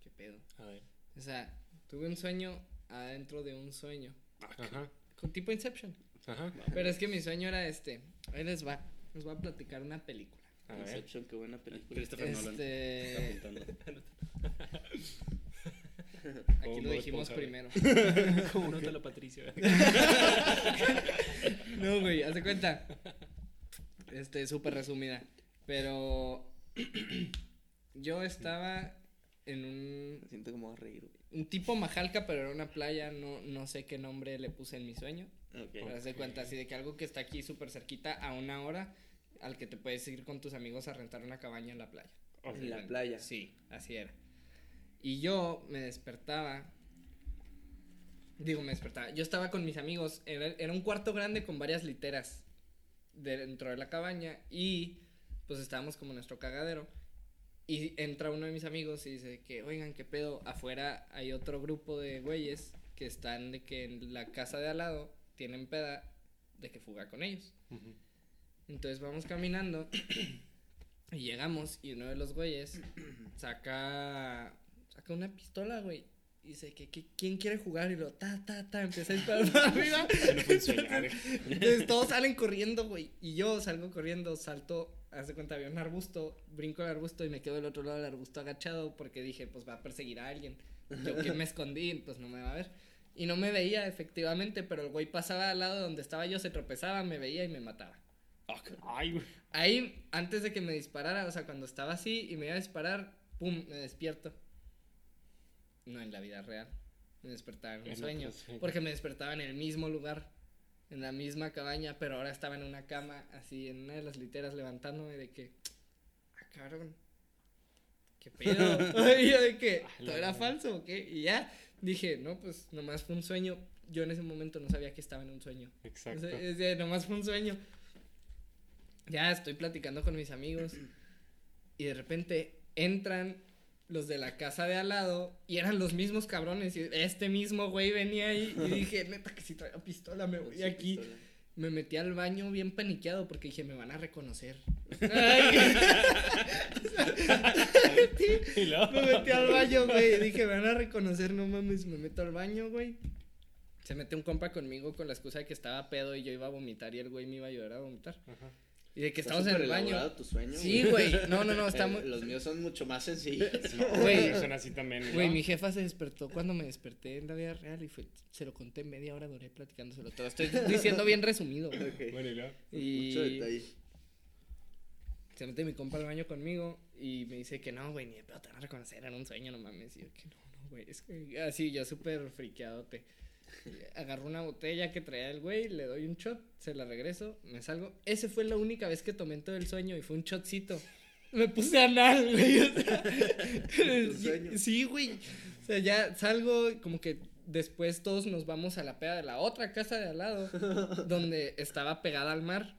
¿Qué pedo? A ver. O sea, tuve un sueño adentro de un sueño. Ajá. Con tipo Inception. Ajá. Pero es que mi sueño era este. Ahí les va. Les voy a platicar una película. A ver. Inception, qué buena película. Christopher Nolan. Este. Está apuntando. *laughs* Aquí lo dijimos Esponja, primero. *laughs* Como Nótalo, Patricio. *laughs* No, güey, haz de cuenta. Este, súper resumida. Pero. *clears throat* Yo estaba en un. Me siento como a reír, güey. Un tipo Majalca, pero era una playa. No, no sé qué nombre le puse en mi sueño. Ok. Pero de cuenta, así de que algo que está aquí súper cerquita a una hora. Al que te puedes ir con tus amigos a rentar una cabaña en la playa. En la playa. Sí, así era. Y yo me despertaba. Digo, me despertaba. Yo estaba con mis amigos. Era, era un cuarto grande con varias literas dentro de la cabaña. Y pues estábamos como en nuestro cagadero. Y entra uno de mis amigos y dice que, oigan, qué pedo. Afuera hay otro grupo de güeyes que están de que en la casa de al lado tienen peda de que fuga con ellos. Entonces vamos caminando *clears throat* y llegamos y uno de los güeyes *clears throat* saca saca una pistola, güey. Y dice que, que quién quiere jugar y lo ta ta ta empieza a disparar para *laughs* arriba. Ver. *laughs* Entonces todos salen corriendo, güey. Y yo salgo corriendo, salto, haz de cuenta, había un arbusto, brinco el arbusto y me quedo del otro lado del arbusto agachado porque dije, pues va a perseguir a alguien. Yo que me escondí, pues no me va a ver. Y no me veía, efectivamente, pero el güey pasaba al lado donde estaba yo, se tropezaba, me veía y me mataba. Ay. Ahí, antes de que me disparara, o sea, cuando estaba así y me iba a disparar, pum, me despierto. No en la vida real. Me despertaba en un sueño. Porque me despertaba en el mismo lugar. En la misma cabaña, pero ahora estaba en una cama, así en una de las literas, levantándome de que, ah, cabrón, ¿qué pedo? *laughs* *laughs* y yo de que, ¿todo era falso o qué? Y ya dije, no, pues nomás fue un sueño. Yo en ese momento no sabía que estaba en un sueño. Exacto. Es de, nomás fue un sueño. Ya estoy platicando con mis amigos y de repente entran los de la casa de al lado y eran los mismos cabrones. Y este mismo güey venía ahí y *laughs* dije, neta que si traía pistola me voy Sí, aquí. pistola. Me metí al baño bien paniqueado porque dije, me van a reconocer. *laughs* *laughs* Me metí al baño, güey. Dije, me van a reconocer, no mames. Me meto al baño, güey. Se mete un compa conmigo con la excusa de que estaba pedo y yo iba a vomitar y el güey me iba a ayudar a vomitar. Ajá. Y de que Está estamos en el baño. tu sueño, Sí, güey. No, no, no, está *laughs* Eh, muy. Los míos son mucho más sencillos. *laughs* *laughs* Güey. Son así también. Güey, ¿no? mi jefa se despertó cuando me desperté en la vida real y fue, se lo conté media hora, duré platicándoselo todo. Estoy diciendo bien resumido. Bueno, y luego. Y Mucho detalle. se mete mi compa al baño conmigo y me dice que no, güey, ni de pedo te van a reconocer, era un sueño, no mames. Y yo que no, no, güey, es que así, yo súper friqueadote. *laughs* Agarro una botella que traía el güey, le doy un shot, se la regreso, me salgo. Ese fue la única vez que tomé todo el sueño y fue un shotcito. Me puse anal, *laughs* güey. O sea, sueño? sí, güey. O sea, ya salgo, como que después todos nos vamos a la peda de la otra casa de al lado, *laughs* donde estaba pegada al mar.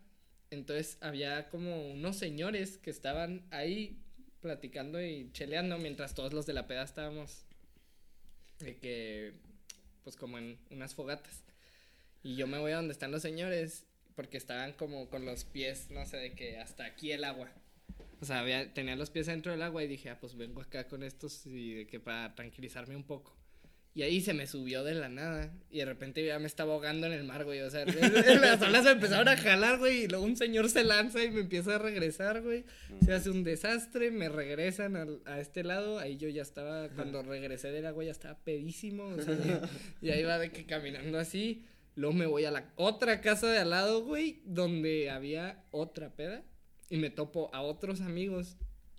Entonces había como unos señores que estaban ahí platicando y cheleando mientras todos los de la peda estábamos de que pues como en unas fogatas. Y yo me voy a donde están los señores porque estaban como con los pies, no sé, de que hasta aquí el agua. O sea, tenía los pies dentro del agua y dije, ah, pues vengo acá con estos y de que para tranquilizarme un poco. Y ahí se me subió de la nada. Y de repente ya me estaba ahogando en el mar, güey. O sea, las olas me empezaron a jalar, güey. Y luego un señor se lanza y me empieza a regresar, güey. Se hace un desastre, me regresan a este lado. Ahí yo ya estaba, cuando regresé del agua ya estaba pedísimo. O sea, ya- y ahí va de que caminando así. Luego me voy a la otra casa de al lado, güey, donde había otra peda. Y me topo a otros amigos.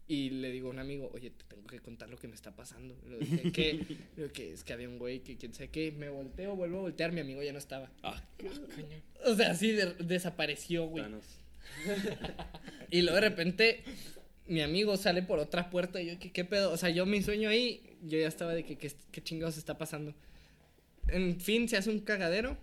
Y le digo a un amigo, oye, te tengo que contar lo que me está pasando. Le dije, ¿qué? *laughs* Digo, que es que había un güey que quién sabe qué. Me volteo, vuelvo a voltear, mi amigo ya no estaba. Ah, Coño. O sea, así de- desapareció, güey. *laughs* Y luego de repente mi amigo sale por otra puerta y yo, ¿qué, qué pedo? O sea, yo mi sueño ahí, yo ya estaba de que qué, qué chingados está pasando. En fin, se hace un cagadero.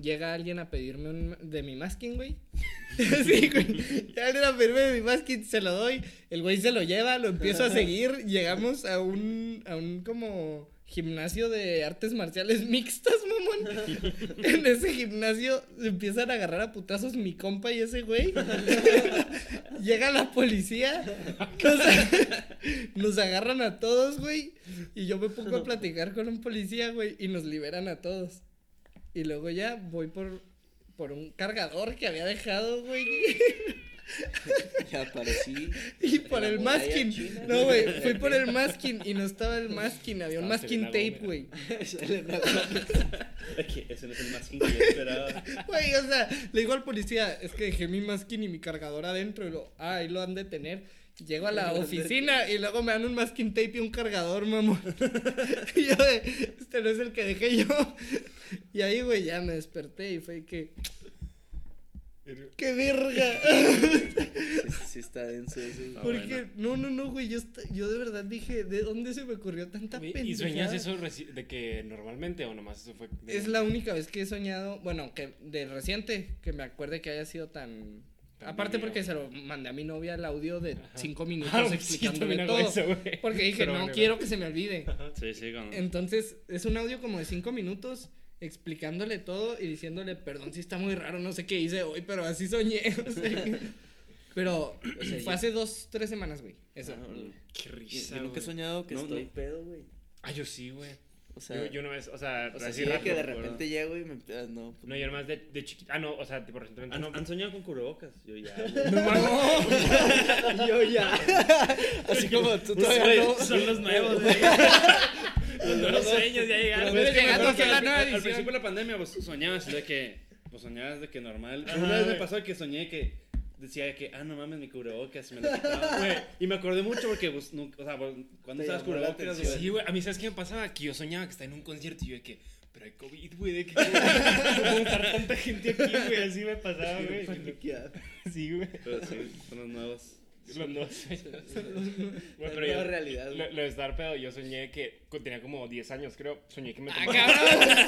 Llega alguien a pedirme un, de mi masking, güey. *laughs* sí, güey. Llega alguien a pedirme de mi masking, se lo doy. El güey se lo lleva, lo empiezo a seguir. *laughs* Llegamos a un, a un como gimnasio de artes marciales *laughs* mixtas, mamón. en ese gimnasio se empiezan a agarrar a putazos mi compa y ese güey. Llega la policía, nos, nos agarran a todos, güey. Y yo me pongo a platicar con un policía, güey, y nos liberan a todos. Y luego ya voy por, por un cargador que había dejado, güey. *laughs* Ya aparecí. Y por el masking. china. No, güey, fui por el masking y no estaba el masking, había un masking Selena tape, Gómez. güey. *laughs* Selena Gómez. Es que ese no es el más que yo esperaba. Güey, o sea, le digo al policía, es que dejé mi masking y mi cargador adentro y lo, ah, ahí lo han de tener. Llego a la *laughs* oficina y luego me dan un masking tape y un cargador, mamón. *laughs* y yo de, este no es el que dejé yo. Y ahí, güey, ya me desperté y fue que, ¡qué verga! Sí, sí está denso eso. *laughs* Ah, Porque, no, no, no, güey, yo, yo de verdad dije, ¿de dónde se me ocurrió tanta pendejada? ¿Y sueñas eso de que normalmente o nomás eso fue? de- Es la única vez que he soñado, bueno, que de reciente, que me acuerde que haya sido tan... Aparte porque se lo mandé a mi novia el audio de Ajá. cinco minutos Ah, sí, explicándole también todo. eso, güey. porque dije, Pero no bueno, quiero que se me olvide. Sí, sí, con... Entonces, es un audio como de cinco minutos explicándole todo y diciéndole, perdón si está muy raro, no sé qué hice hoy, pero así soñé. *laughs* o sea, pero O sea, fue hace dos, tres semanas, güey. Eso. Ah. Qué risa, yo nunca he soñado que No, estoy no. pedo, güey. Ah, yo sí, güey. O sea, Yo, yo una vez, o sea, o sea sí rápido, que de repente llego y me ah, no. pues, No, yo nomás de, de chiquito. Ah, no, o sea, tipo recientemente. ¿Han, no, han soñado con cubrebocas? Yo ya, *laughs* no, mames. *laughs* yo ya. *laughs* Así como tú todavía Güey, no. Son los nuevos, güey. Los nuevos sueños ya llegaron. Que la al, principio de la pandemia, pues soñabas de que. Pues soñabas de que normal. Ajá, Una vez me pasó que soñé que decía que, ah, no mames, mi cubrebocas, me lo quitaba, *laughs* güey. Y me acordé mucho porque, pues, nunca, o sea, cuando usabas la cubrebocas, güey. Sí, güey, a mí sabes qué me pasaba, que yo soñaba que estaba en un concierto y yo de que, pero hay COVID, güey, de que puede estar tanta gente aquí, güey, así me pasaba, güey. Sí, güey. Pero sí, son los nuevos. Los *laughs* yo- realidad, Lo, lo de estar pedo, yo soñé que tenía como 10 años, creo. Soñé que me ¡Ah, tomaba. cabrón!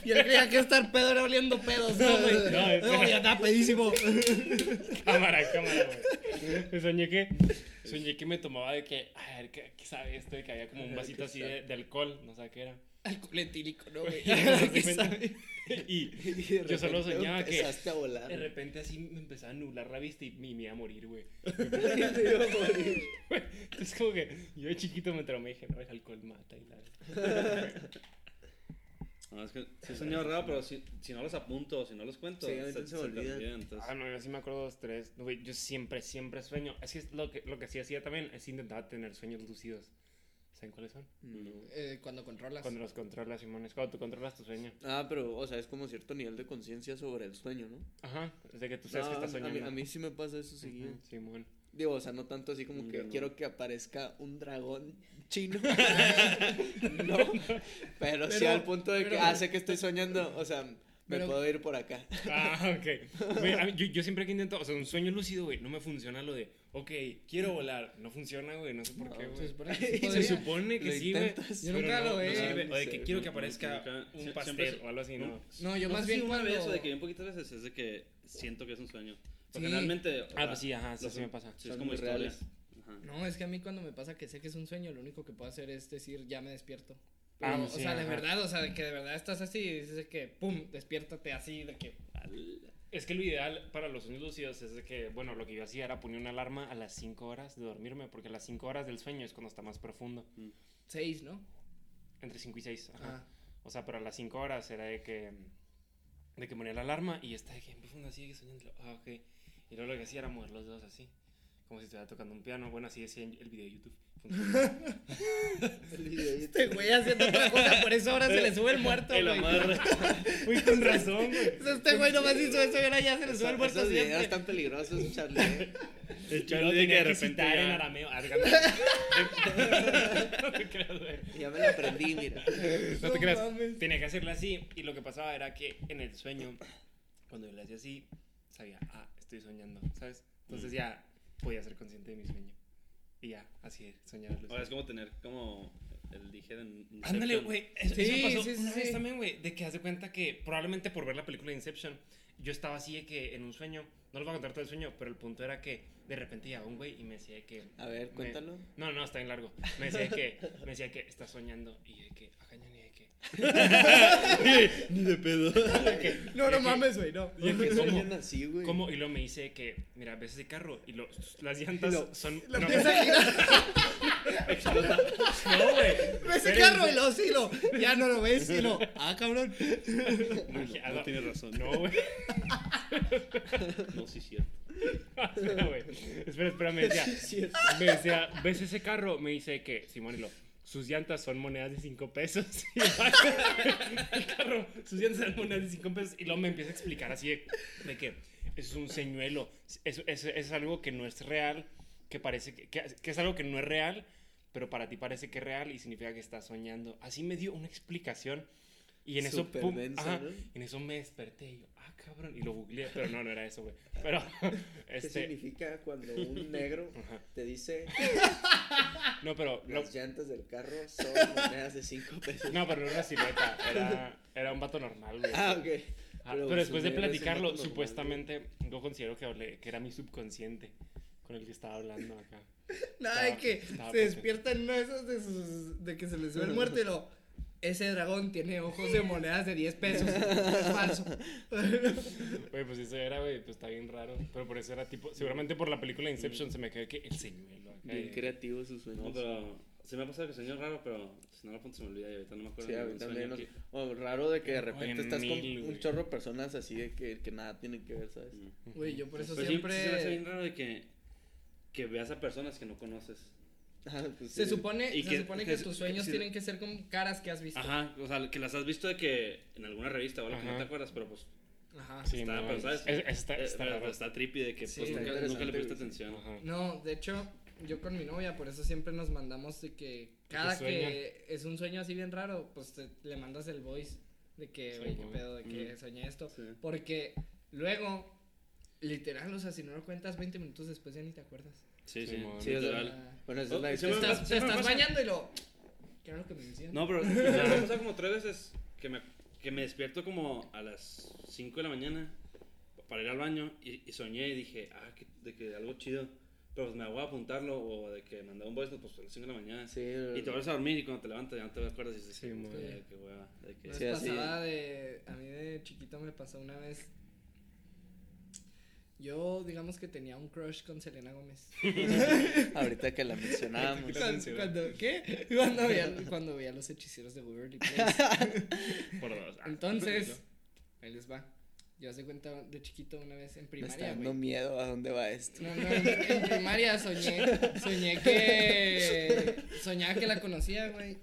*laughs* Yo creía que estar pedo era oliendo pedos, ¿no, güey? No, es No, ya estaba pedísimo. cámara, cámara, güey. Soñé que, soñé que me tomaba de que, a ver, ¿qué, qué sabe esto? De que había como un vasito ¿Qué así de, de alcohol, no sé qué era. Alcohol etílico, ¿no, güey? *laughs* Y *laughs* me yo solo soñaba que Empezaste a volar. de repente así me empezaba a nublar la vista y me, me iba a morir, güey. *laughs* Te iba a morir. Entonces como que yo de chiquito me traumé y dije, no, el alcohol mata y la... No, es que sí he soñado raro, pero si, si no los apunto, si no los cuento, Sí, se me olvida. olvidan, entonces- Ah, no, yo sí me acuerdo dos, tres. No, güey, yo siempre, siempre sueño. Es que es lo que, lo que sí hacía también es intentar tener sueños lúcidos. ¿Saben cuáles son? Eh, cuando controlas. Cuando los controlas, Simón. Es cuando tú controlas tu sueño. Ah, pero, o sea, es como cierto nivel de conciencia sobre el sueño, ¿no? Ajá. Es de que tú sabes No, que estás a mí- soñando. A mí, sí me pasa eso seguido. Simón. Digo, o sea, no tanto así como que no. quiero que aparezca un dragón *laughs* chino. no. Pero, sí al punto de que, pero- ah, sé que estoy soñando. O sea, me Pero- puedo ir por acá. Ah, ok. Mí- yo siempre que intento, o sea, un sueño lúcido, güey, no me funciona lo de, ok, quiero volar. No funciona, güey, no sé por qué, Se güey. *laughs* sí Se Se supone que Lo sí, güey. Yo nunca no, lo no sirve. no O de que quiero no, que no, aparezca un pastel o algo así, ¿no? No, yo No más bien una cuando... vez o de que un poquitas veces es de que siento que es un sueño. Porque Sí. realmente. o Ah, sea, pues sí, ajá, sí, sí me pasa. Sí, es como muy historia. reales. Ajá. No, es que a mí cuando me pasa que sé que es un sueño, lo único que puedo hacer es decir, ya me despierto. Ah, Pero, sí, o sea, de ajá. verdad, o sea, de que de verdad estás así y dices de que, pum, despiértate así, de que... Es que lo ideal para los sueños lúcidos es de que, bueno, lo que yo hacía era poner una alarma a las 5 horas de dormirme, porque las 5 horas del sueño es cuando está más profundo. Seis, ¿no? Entre 5 y 6. Ajá. O sea, pero a las 5 horas era de que. de que ponía la alarma y está de que en profundo así, de que soñando. Ah, ok. Y luego lo que hacía era mover los dedos así. Como si estuviera tocando un piano. Bueno, así decía en el video de YouTube. Este güey haciendo otra cosa, por eso ahora se le sube el muerto, El güey. amarre. Uy, con razón, güey. Este güey nomás hizo eso y ahora ya se le sube el Esos muerto videos siempre. están peligrosos, Charlie. El Charlie de que tenía de que repente. en ya- arameo. Ah, No te creas, güey. Ya me lo aprendí, mira. No te No creas. mames. Tenía que hacerlo así. Y lo que pasaba era que en el sueño, cuando yo lo hacía así, sabía, ah, estoy soñando, ¿sabes? Entonces ya podía ser consciente de mi sueño. Y ya, así, soñar. Ahora es como tener como el dije en Inception. Ándale, güey. Eso, Sí, eso pasó sí, sí, una vez también, güey. De que haz de cuenta que probablemente por ver la película de Inception, yo estaba así de que en un sueño, no les voy a contar todo el sueño, pero el punto era que de repente llegaba un güey y me decía de que. A ver, me- cuéntalo. No, no, está bien largo. Me decía de que, me decía que estás soñando y de que, ajá, ni de que. *laughs* Ni de pedo. *laughs* *laughs* No, no mames, güey, no. Y de que, ¿cómo? Así, güey. ¿Cómo? Y luego me dice que, mira, ves ese carro y lo, las llantas lo- son. Lo no, empieza a girar. no, güey. Ese carro y lo sí, lo. Ya no lo ves y lo. Ah, cabrón. No, dije, ah, No tienes razón. No, güey. No, sí, cierto. Espera, güey. Espera, espera, me decía. Me decía, ¿ves ese carro? Me dice que, Simón, y lo, sus llantas son monedas de 5 pesos. *laughs* Y el carro, sus llantas son monedas de 5 pesos. Y luego me empieza a explicar así de, de que eso es un señuelo. Es, es, es algo que no es real, que parece que, que, que es algo que no es real, pero para ti parece que es real y significa que estás soñando. Así me dio una explicación. Y en eso, pum, denso, ajá, ¿no? en eso me desperté y yo, ah, cabrón, y lo googleé, pero no, no era eso, güey. Pero, *laughs* ¿Qué *laughs* este, significa cuando un *laughs* negro te dice no, pero, las llantas del carro son monedas de 5 pesos? no, pero no era una silueta, era, era un vato normal, güey. Ah, ok. Ah, pero, después de platicarlo, normal, supuestamente, yo considero que, hablé- que era mi subconsciente con el que estaba hablando acá. *laughs* Nada de que se despierta en uno de esos de, sus, de que se le sube el muerto y lo. Ese dragón tiene ojos de monedas de 10 pesos. Es falso. *laughs* Güey, pues eso era, güey, pues está bien raro. Pero por eso era tipo, seguramente por la película Inception se me quedó que el señuelo acá. Bien y- creativo sus sueños. No, pero se me ha pasado que sueño raro, pero si no lo apunto se me olvida y ahorita no me acuerdo. Sí, a mí también. que- O raro de que de Oye, repente estás con mil, un chorro de personas así de que, que nada tienen que ver, ¿sabes? Mm. Güey, yo por eso Pero sí, siempre. sí se me hace bien raro de que, que veas a personas que no conoces. Ah, pues Se sí. supone, Y se que- supone que- que tus sueños que- tienen que ser con caras que has visto. Ajá, o sea, que las has visto de que en alguna revista o algo que no Ajá. te acuerdas, pero pues Ajá. Sí, Está, no, pero, ¿sabes? es- está, Eh, está raro. está trippy de que Sí, pues, nunca, nunca le presta atención. Ajá. No, de hecho, yo con mi novia, por eso siempre nos mandamos de que cada sueña? que es un sueño así bien raro, pues te- le mandas el voice de que, Sí, güey, qué pedo, de que Mm. soñé esto. Sí. Porque luego, literal, o sea, si no lo cuentas 20 minutos después ya ni te acuerdas. Sí, Sí, sí, mon. Sí, o sea, literal. Bueno, esa Oh, es la sí, estás, sí te estás bañando y lo... ¿Qué era lo que me decían? No, pero *laughs* me ha pasado como tres veces que me, que me despierto como a las 5 de la mañana para ir al baño y, y soñé y dije, ah, que, de que algo chido. Pero pues me voy a apuntarlo o de que mandé un voice note, pues a las 5 de la mañana. Sí, Y te vuelves a dormir y cuando te levantas ya no te acuerdas y dices, Sí, sí, muy bien. qué hueva. De que, Sí, vez así. pasaba de... A mí de chiquito me pasó una vez... Yo, digamos que tenía un crush con Selena Gómez. *laughs* Ahorita que la mencionábamos. Cuando, cuando- ¿Qué? Cuando veía, cuando veía los hechiceros de Waverly Place. *laughs* por dos. Entonces, ahí les va. Yo hace cuenta de chiquito una vez en Me está primaria, dando güey. miedo a dónde va esto. No, no, en, en primaria soñé, soñé que, soñaba que la conocía, güey.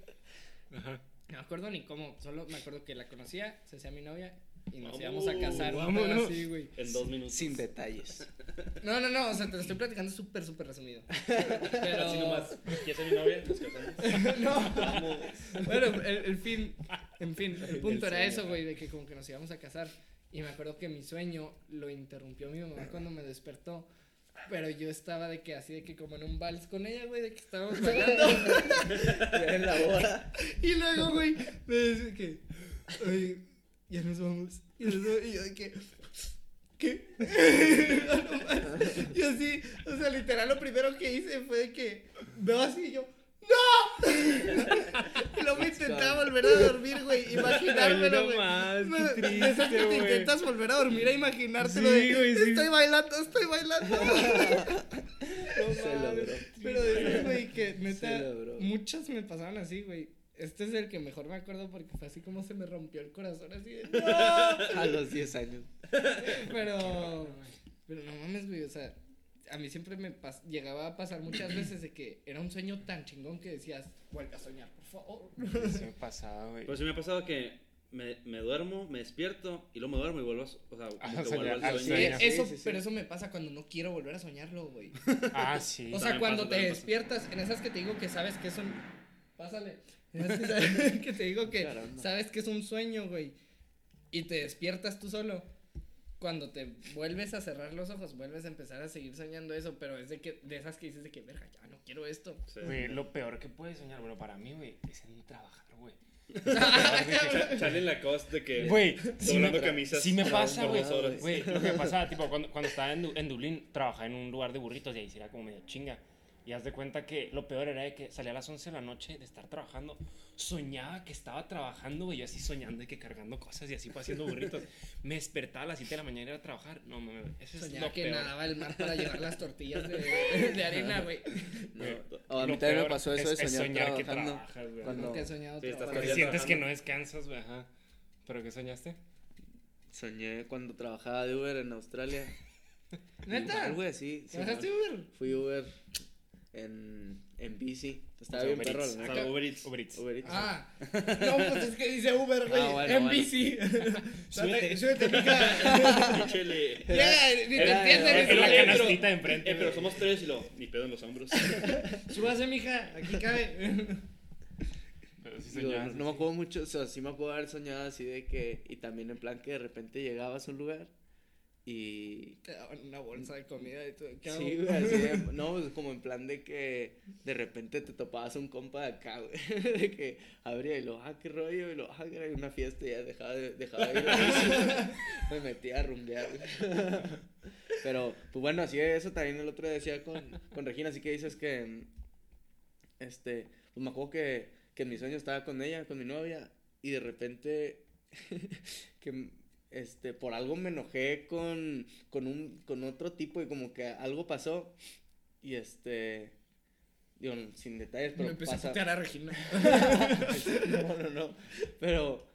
Ajá. No me acuerdo ni cómo, solo me acuerdo que la conocía, se hacía mi novia y nos íbamos a casar, vámonos. así, güey. En dos minutos. Sin detalles. No, no, no, o sea, te lo estoy platicando súper, súper resumido. Pero... Así nomás. ¿Quieres ser mi novia? Nos casamos. *laughs* no. Bueno, el, el fin, en fin, el punto El era sueño, eso, güey, de que como que nos íbamos a casar. Y me acuerdo que mi sueño lo interrumpió mi mamá cuando me despertó. Pero yo estaba de que así, de que como en un vals con ella, güey, de que estábamos bailando. *laughs* en la boda. y luego, güey, me dice que, oye, ya nos vamos. Y, nos vamos, y yo de que, ¿qué? No más. *laughs* y así, o sea, literal, lo primero que hice fue de que veo así y yo, ¡No! y luego me intentaba volver a dormir, güey. Imaginármelo, güey. no más, qué triste, esas que te intentas volver a dormir a imaginártelo. Sí, de, güey, sí. Estoy bailando, estoy bailando. *laughs* No mames. Pero de güey, que neta, muchas me pasaban así, güey. Este es el que mejor me acuerdo porque fue así como se me rompió el corazón, así de, ¡No! *laughs* A los 10 años. Pero, pero no mames, güey, o sea, a mí siempre me pas- llegaba a pasar muchas veces de que era un sueño tan chingón que decías, vuelve a soñar, por favor. Se me pasaba, güey. Pero sí me ha pasado que me, me duermo, me despierto y luego me duermo y vuelvo a, o sea, Ah, que vuelvo al al sueño. sueño. Eh, eso, Sí, sí, sí. pero eso me pasa cuando no quiero volver a soñarlo, güey. Ah, sí. O sea, También cuando pasa, te también pasa. despiertas, en esas que te digo que sabes que es un... Pásale. *laughs* En que, te digo que Caramba. sabes que es un sueño, güey. Y te despiertas tú solo. Cuando te vuelves a cerrar los ojos, vuelves a empezar a seguir soñando eso, pero es de que de esas que dices de que, verga, ya no quiero esto. Sí. Güey, lo peor que puedes soñar, bueno, para mí, güey, es en trabajar, güey. Cha- Charlie Lacoste de que Güey, sí me, doblando camisas sí me pasa, güey. lo que me pasaba, tipo, cuando, cuando estaba en, Du- en Dublín, trabajaba en un lugar de burritos y ahí sí era como medio chinga. Y haz de cuenta que lo peor era de que salía a las 11 de la noche de estar trabajando. Soñaba que estaba trabajando, güey, yo así soñando y que cargando cosas y así fue haciendo burritos. Me despertaba a las 7 de la mañana y iba a trabajar. No, mames, eso es Soñaba lo que peor. nadaba el mar para llevar las tortillas de, *laughs* de harina, güey. Güey, O a mí lo también me pasó eso de es- es soñar que trabajas, güey. Cuando- Nunca he soñado Sí, estás sientes que no descansas, güey, ajá. ¿Pero qué soñaste? Soñé cuando trabajaba de Uber en Australia. *laughs* ¿Neta? Así. sí, ¿Trabajaste. Uber? Fui Uber en, en bici. Estaba bien Uber perro, Uber Eats. Uber Eats. Uber Eats. Ah, no, pues es que dice Uber, güey. Ah, bueno, en bueno. bici. *laughs* Súbete. Súbete, mija. *laughs* Échele. Ya, ni te Era- entienden. era- ni En la Eh, canastita de enfrente. Eh, pero somos tres y lo, ni pedo en los hombros. *laughs* Súbase, mija. Aquí cabe. Pero sí Digo, soñabas no me así. acuerdo mucho, o sea, sí me acuerdo haber soñado así de que, y también en plan que de repente llegabas a un lugar y... Te daban una bolsa de comida y todo. ¿Qué hago? Sí, güey, así de, *laughs* no, pues, como en plan de que de repente te topabas un compa de acá, güey, *laughs* de que abría y lo, ah, qué rollo, y lo, ah, que era una fiesta y ya dejaba de, dejaba de ir, *laughs* me metía a rumbear, güey. Pero, pues bueno, así eso también el otro día decía con, con Regina, así que dices que, este, pues me acuerdo que, que en mi sueño estaba con ella, con mi novia, y de repente, que, este, por algo me enojé con, con un, con otro tipo y como que algo pasó, y este, digo, sin detalles, Me pero empecé a pasa- putear a Regina. *laughs* no, no, no. Pero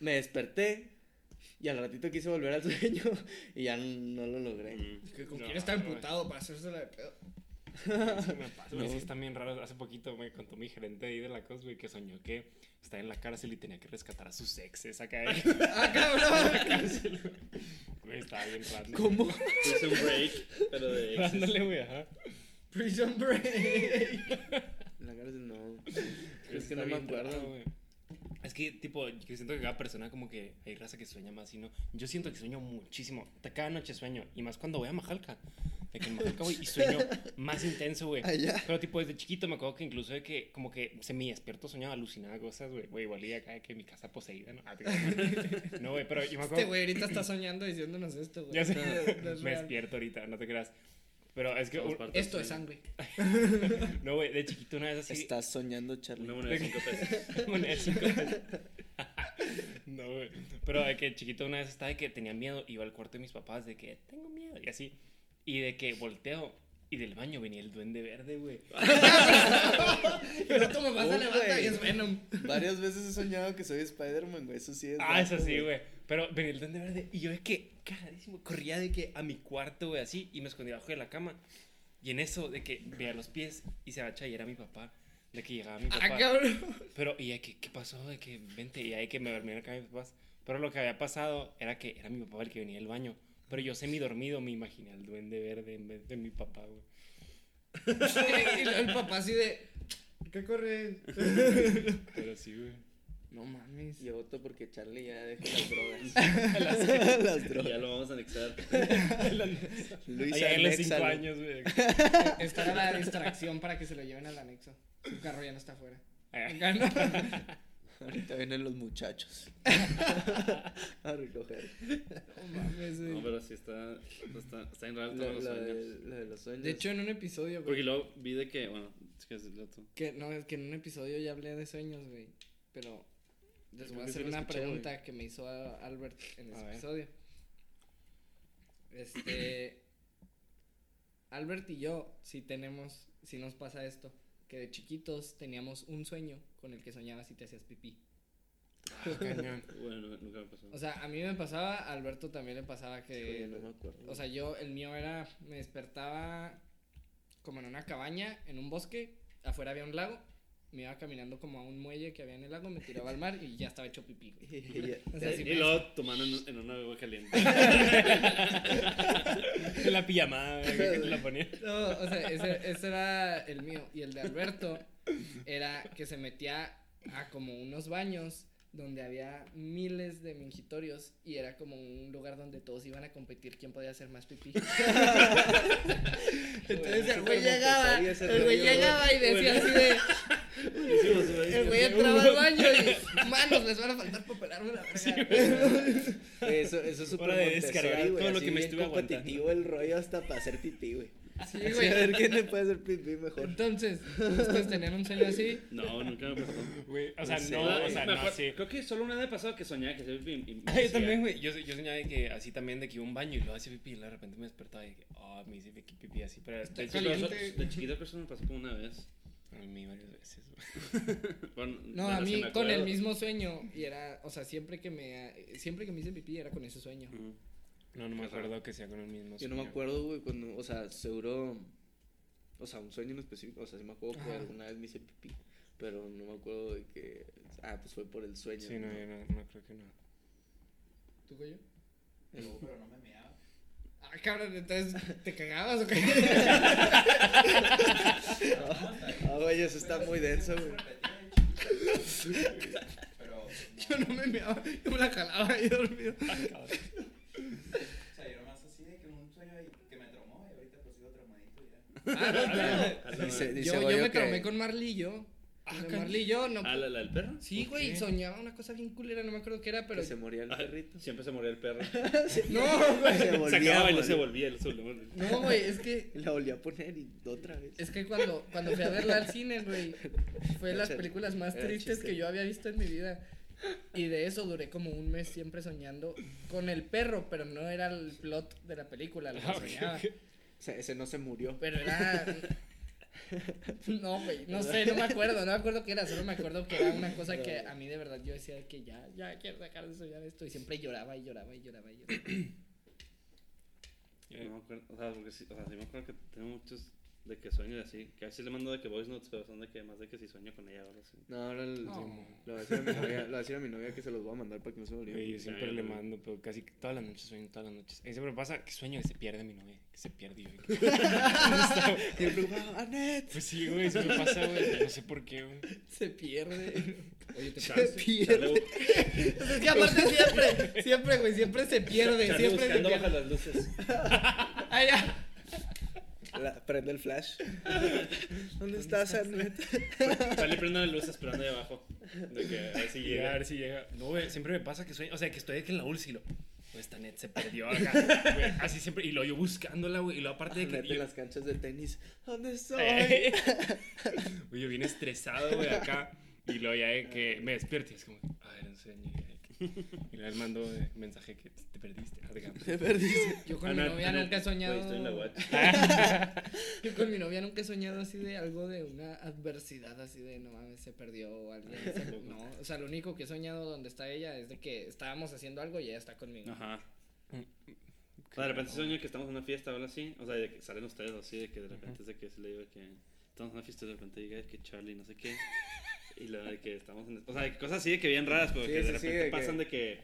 me desperté y al ratito quise volver al sueño *laughs* y ya no, no lo logré. Mm. Que con No, quién está emputado para hacérsela de pedo. *laughs* Sí me pasa, güey, sí están bien raros. Hace poquito me contó mi gerente ahí de la COS, güey, que soñó que estaba en la cárcel y tenía que rescatar a sus exes acá. *laughs* ¡Ah, en cabrón! la cárcel, güey. Güey, estaba bien raro. ¿Cómo? Puse un break, pero de *laughs* exes. Ándale, güey, ajá. Prison Break. En la cárcel no. Es que no me acuerdo. raro, güey. Es que, tipo, yo siento que cada persona como que hay raza que sueña más y no. Yo siento que sueño muchísimo. Cada noche sueño. Y más cuando voy a Majalca. De que en Majalca voy y sueño *laughs* más intenso, güey. Allá. Pero, tipo, desde chiquito me acuerdo que incluso de que, como que se me despierto soñaba, alucinaba cosas, güey. Güey, volví acá de que mi casa poseída, ¿no? Ah, *laughs* No, güey, pero yo me acuerdo. Este güey ahorita está soñando diciéndonos esto, güey. Ya sé. No, no *laughs* me despierto ahorita, no te creas. Pero es que. Parte Esto es sangre. No, güey, de chiquito una vez así. Estás soñando, Charlie. Una moneda de 5 pesos. Moneda de cinco pesos. no, güey. Pero de que chiquito una vez estaba de que tenía miedo, iba al cuarto de mis papás de que tengo miedo y así. Y de que volteo y del baño venía el duende verde, güey. *laughs* Y no como vas a Oh, levantar güey. y es Venom. Varias veces he soñado que soy Spider-Man, güey. Eso sí es. Ah, eso sí, güey. Pero venía el duende verde y yo de que, cagadísimo, corría de que a mi cuarto, güey, así, y me escondía abajo de la cama. Y en eso, de que veía los pies y se agacha y era mi papá. De que llegaba mi papá. Ah, cabrón. Pero, ¿y de que, qué pasó? De que, vente, y ahí que me dormían acá mis papás. Pero lo que había pasado era que era mi papá el que venía del baño. Pero yo semi dormido me imaginé al duende verde en vez de mi papá, güey. *laughs* Luego el papá así de. ¿Qué corre? Pero sí, güey. No mames. Y voto porque Charlie ya deja *laughs* las drogas. las drogas. ya lo vamos a anexar. *laughs* Luis Allá en los cinco años, güey. Esta era la distracción para que se lo lleven al anexo. Su carro ya no está afuera. Ah. Ahorita vienen los muchachos. *laughs* a recoger. No mames, güey. No, pero sí está. Está, está en raro todos los lo sueños. de, lo de los sueños. De hecho, en un episodio, güey. Porque luego vi de que. Bueno, es que es el otro. Que, no, es que en un episodio ya hablé de sueños, güey. Pero les voy a hacer una escuché, pregunta que me hizo a- Albert en ese episodio. Este. *coughs* Albert y yo, si tenemos, si nos pasa esto, que de chiquitos teníamos un sueño con el que soñabas y te hacías pipí. cañón. *laughs* Bueno, nunca me pasó. O sea, a mí me pasaba, a Alberto también le pasaba que. Oye, no me acuerdo. O sea, yo, el mío era, me despertaba como en una cabaña, en un bosque, afuera había un lago, me iba caminando como a un muelle que había en el lago, me tiraba al mar y ya estaba hecho pipí. *laughs* Y ya- *laughs* O sea, sí y me- luego tu mano en, en una agua caliente. *laughs* En la pijamada, güey, que te la ponía. No, o sea, ese, ese era el mío. Y el de Alberto era que se metía a como unos baños donde había miles de mingitorios y era como un lugar donde todos iban a competir quién podía hacer más pipí. Entonces el güey llegaba, el güey llegaba y decía así de, el güey entraba al baño y *laughs* manos les van a faltar para pelarme la verga. Eso, eso es súper de descargar güey, todo lo que me estuve aguantando. competitivo el rollo hasta para hacer pipí, güey. Sí, *laughs* güey. a ver quién le puede hacer pipí mejor. Entonces, ustedes tenían un sueño así. No, nunca me pasó. Güey, o sea, No sé, no, o sea, Me no, sí. Creo que solo una vez pasado que soñaba que me *laughs* Ah, yo también, güey. Yo, yo soñaba que así también de que iba a un baño y luego hacía pipí y de repente me despertaba y dije, oh, me hice pipí, pipí así. Pero de eso- de chiquito creo que eso me pasó como una vez. A mí varias veces, güey. *laughs* Bueno, No, a mí con el mismo sueño y era, o sea, siempre que me siempre que me hice pipí era con ese sueño. No, no me acuerdo que sea con el mismo Yo no me sueño. acuerdo, güey, cuando, o sea, seguro, o sea, un sueño en específico, o sea, sí me acuerdo que alguna vez me hice pipí, pero no me acuerdo de que, ah, pues fue por el sueño. Sí, no, yo no, no creo que no. ¿Tú, güey? No, pero no me meaba. Ah, cabrón, entonces te cagabas o qué? *laughs* Ah, güey, eso está muy denso, güey. Pero, Yo no me meaba, yo me la jalaba ahí dormido. o sea, yo nomás así de que un sueño ahí que me traumó y ahorita pues sigo traumadito ya. Ah, no, claro. Dice, dice Yo, me que- traumé con Marlillo. Ah, cañón. Marlillo, no. Ah, la, la del perro. Sí, ¿Por güey, qué? soñaba una cosa bien culera, no me acuerdo qué era, pero. que se moría el Ah, perrito. Siempre se moría el perro. *laughs* No, güey. Se Se volvía acababa a y no se volvía el solo. No, güey, es que. La volví a poner y otra vez. Es que cuando, cuando fui a verla al cine, güey, fue de las películas más tristes chiste. que yo había visto en mi vida. Y de eso duré como un mes siempre soñando con el perro, pero no era el plot de la película, lo que Ah, soñaba. ok. O sea, ese no se murió. Pero era. *laughs* No, güey, no sé, no me acuerdo, no me acuerdo qué era, solo me acuerdo que era una cosa que a mí de verdad yo decía que ya, ya quiero dejar de soñar esto y siempre lloraba y lloraba y lloraba y lloraba. No me acuerdo, o sea, porque sí, o sea, sí me acuerdo que tengo muchos De que sueño de así. Que a veces le mando de que voice notes, pero son de que más de que si sueño con ella o algo así. No, ahora el- No. le voy a decir a mi novia, le voy a decir a mi novia que se los voy a mandar para que no se me Güey, olvide. yo siempre Sí, le mando, pero casi todas las noches sueño, todas las noches. Mí siempre me pasa que sueño que se pierde mi novia, que se pierde. *laughs* y yo, que- *laughs* Y el preocupado, Anet. Pues sí, güey, eso me pasa, güey. No sé por qué, güey. Se pierde. Oye, te pasa. Charlie- Es que aparte siempre, siempre, güey, siempre se pierde, siempre se buscando bajo pierde. las luces. Ay, ya. La- prende el flash. *laughs* ¿Dónde estás, Anet? *laughs* Charlie prende las luces esperando ahí abajo. De que a ver si Y a llega. ver si llega. No, güey, siempre me pasa que sueño. O sea, que estoy aquí en la ULS y lo. Pues esta net se perdió acá. *laughs* güey, así siempre. Y lo yo buscándola, güey. Y lo aparte de que. Anet en yo- las canchas de tenis. ¿Dónde estoy? Eh. Güey, yo bien estresado, güey, acá. Y luego ya de que me despierto y es como, a ver, un sueño. Y, le mando eh, mensaje que te perdiste. ah. *laughs* Te perdiste. Yo con Ana- mi novia nunca he soñado. Güey, estoy en la watch. *laughs* Yo con mi novia nunca he soñado así de algo de una adversidad, así de no mames, se perdió o alguien. *laughs* se- no, o sea, lo único que he soñado donde está ella es de que estábamos haciendo algo y ella está conmigo. Ajá. O sea, de repente sueño que estamos en una fiesta o algo así. O sea, de que salen ustedes así, de que de repente es de que se le digo que estamos en una fiesta y de repente diga que Charlie, no sé qué. Y luego de que estamos en. O sea, de cosas así de que bien raras, pero Sí, que de sí, repente de que- pasan de que.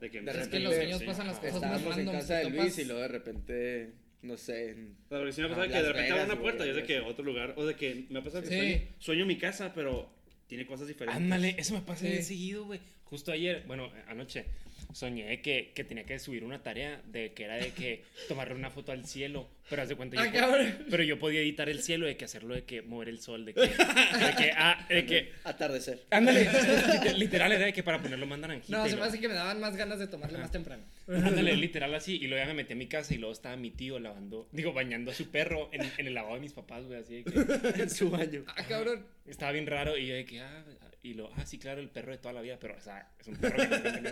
De que De Es repente que en los sí, sueños pasan las cosas más Estábamos en random. casa de Luis y luego de repente, no sé. en- O sea, porque sí me ha Ah, pasado que de repente abro Vegas, una puerta y es de que otro lugar. O de que me ha pasado que Sí. sueño, sueño mi casa, pero tiene cosas diferentes. Ándale, eso me pasa Sí. bien seguido, güey. Justo ayer, bueno, anoche, soñé que, que tenía que subir una tarea de que era de que tomarle una foto al cielo. Pero haz de cuenta, yo, Ah, cabrón. pero yo podía editar el cielo, de que hacerlo de que mover el sol, de que, de que, ah, de que, *laughs* Atardecer. ándale, liter- *laughs* literal era de que para ponerlo más naranjita. No, se me hace que me daban más ganas de tomarle Ajá. más temprano. Ándale, literal así. Y luego ya me metí a mi casa y luego estaba mi tío lavando, digo, bañando a su perro en, en el lavado de mis papás, güey, así de que *laughs* en su baño. Ah, cabrón. estaba bien raro. Y yo de que, ah, y lo, ah, sí, claro, el perro de toda la vida, pero, o sea, es un perro que no tengo,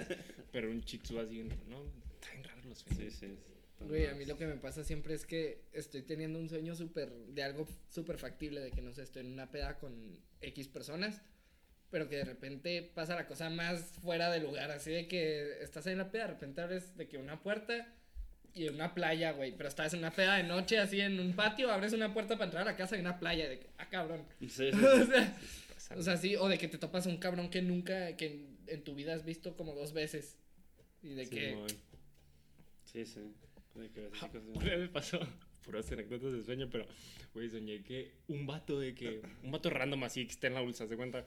pero un shih tzu así, no, está bien raro los sueños. Sí, sí. Güey, a mí lo que me pasa siempre es que estoy teniendo un sueño súper, de algo súper factible, de que no sé, estoy en una peda con X personas, pero que de repente pasa la cosa más fuera de lugar, así de que estás ahí en la peda, de repente abres de que una puerta y una playa, güey, pero estás en una peda de noche, así en un patio, abres una puerta para entrar a la casa y una playa, de que, ah, cabrón. Sí, sí, *laughs* o, sea, o sea, sí, o de que te topas a un cabrón que nunca, que en, en tu vida has visto como dos veces. Y de que... Sí, sí. Vez me pasó, *laughs* puras anécdotas de sueño, pero, güey, soñé que un vato de que, un vato random así que está en la bolsa, ¿se cuenta?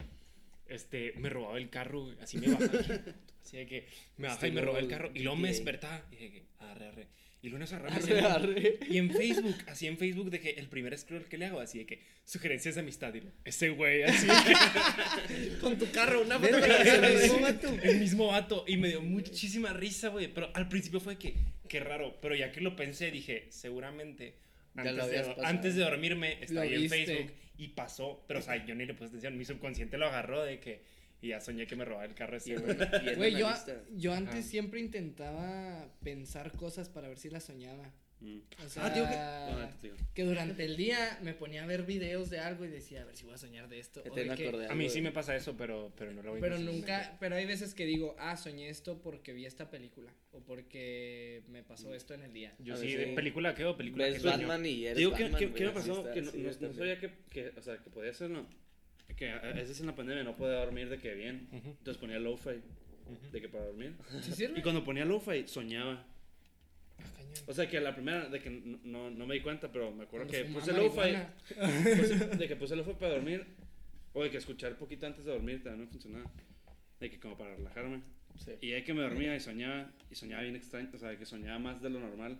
Este, me robaba el carro, así me bajaba. *laughs* así de que me bajaba y me robaba el carro. Y luego me despertaba y dije, arre, arre. Y luego nos agarramos Arre, arre. Y en Facebook, así en Facebook, de que el primer scroll que le hago, así de que sugerencias de amistad. Y lo, ese güey, así. *laughs* Con tu carro, una foto el mismo vato. el mismo vato. Y me dio muchísima risa, güey. Pero al principio fue que, qué raro. Pero ya que lo pensé, dije, seguramente. Antes, de, antes dormirme, estaba ahí en. Facebook y pasó. Pero, o sea, yo ni le puse atención. Mi subconsciente lo agarró de que. Y ya soñé que me robaba el carro ese, güey. yo, yo antes Ajá. siempre intentaba pensar cosas para ver si las soñaba. Mm. O sea, Ah, tío, No, tío. que durante el día me ponía a ver videos de algo y decía, a ver si voy a soñar de esto. Que o de que- A mí sí me pasa eso, pero, pero no lo voy a pero imaginar. nunca, pero hay veces que digo, ah, soñé esto porque vi esta película o porque me pasó esto en el día. Yo A sí, de película que veo, película que Ves sueño. Batman y eres Digo, ¿qué, Batman, qué, güey, qué me pasó? que no, sí, no- no sabía que, que, o sea, que podía hacerlo. Que a veces en la pandemia no podía dormir de que bien. Ujú. Entonces ponía lo-fi de que para dormir. ¿Sí sirve? Y cuando ponía lo-fi soñaba. Ah, cañón. O sea que la primera de que no, no, no me di cuenta, pero me acuerdo Cuando que puse lo-fi. de que puse lo-fi para dormir. O de que escuchar poquito antes de dormir también no funcionaba. De que como para relajarme. Sí. Y ahí que me dormía y soñaba, y soñaba bien extraño, o sea, que soñaba más de lo normal.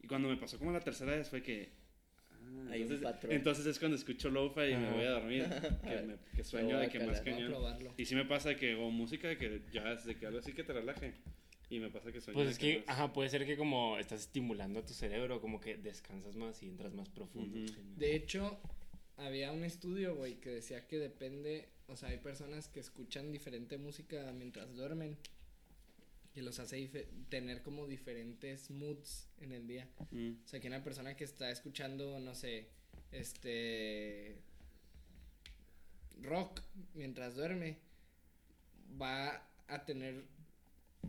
Y cuando me pasó como la tercera vez fue que... ah, Hay un entonces, patrón. entonces es cuando escucho lo-fi y me Ajá. voy a dormir, *laughs* que, me, que sueño de que más calar, a cañón. Y sí me pasa que o música que ya es de que algo así que te relaje. Y me pasa que sueño. Pues es que, más- ajá, puede ser que como estás estimulando a tu cerebro, como que descansas más y entras más profundo. En sueño. De hecho, había un estudio, güey, que decía que depende, o sea, hay personas que escuchan diferente música mientras duermen y los hace tener como diferentes moods en el día. Mm. O sea, que una persona que está escuchando, no sé, este rock mientras duerme va a tener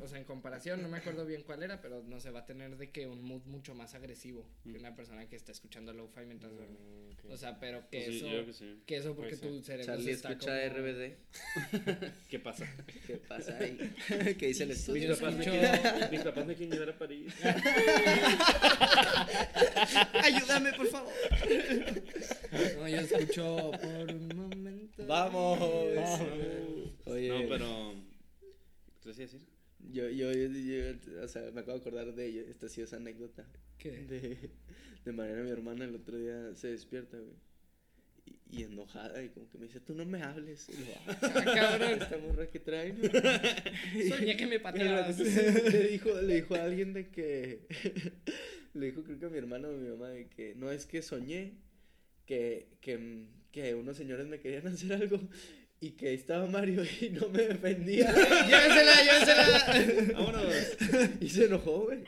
o sea, en comparación, no me acuerdo bien cuál era, pero no sé, va a tener de que un mood mucho más agresivo que una persona que está escuchando lo-fi mientras duerme. Mm, ok. O sea, pero que Pues sí, eso, yo creo que sí. que eso porque tu cerebro Charlie se está escucha como... RBD. *laughs* ¿Qué pasa? ¿Qué pasa ahí? *laughs* ¿Qué dice el estudio? Mis papás, me escucho- quieren, mis papás me quieren llevar a París. *laughs* Ayúdame, por favor. No, yo escucho por un momento. Vamos. Oye, No, pero. ¿Qué te decía decir? Yo, yo, yo, yo- o sea, me acabo de acordar de ella, esta sí es anécdota. ¿Qué? De, de Mariana, mi hermana, el otro día se despierta, güey. Y, y enojada, y como que me dice, tú no me hables. Y yo, ah, *laughs* Ah, cabrón. esta morra que trae, ¿no? *laughs* Soñé que me pateabas. *laughs* le dijo, le dijo a alguien de que. le dijo, creo que a mi hermano o mi mamá, de que no es que soñé que, que, que unos señores me querían hacer algo y que ahí estaba Mario *laughs* y no me defendía. *laughs* llévensela, llévensela. *laughs* Vámonos. y se enojó, güey.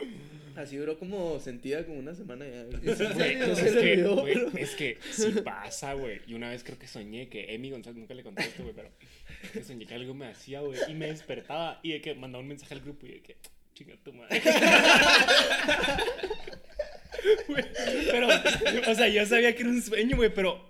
Así duró como sentida como una semana ya. güey. Güey, No es, se que, olvidó, güey, pero- es que sí pasa, güey. Y una vez creo que soñé que Emi González, nunca le conté esto, güey, pero que soñé que algo me hacía, güey. Y me despertaba y de que mandaba un mensaje al grupo y de que, chinga tu madre. Pero, o sea, yo sabía que era un sueño, güey, pero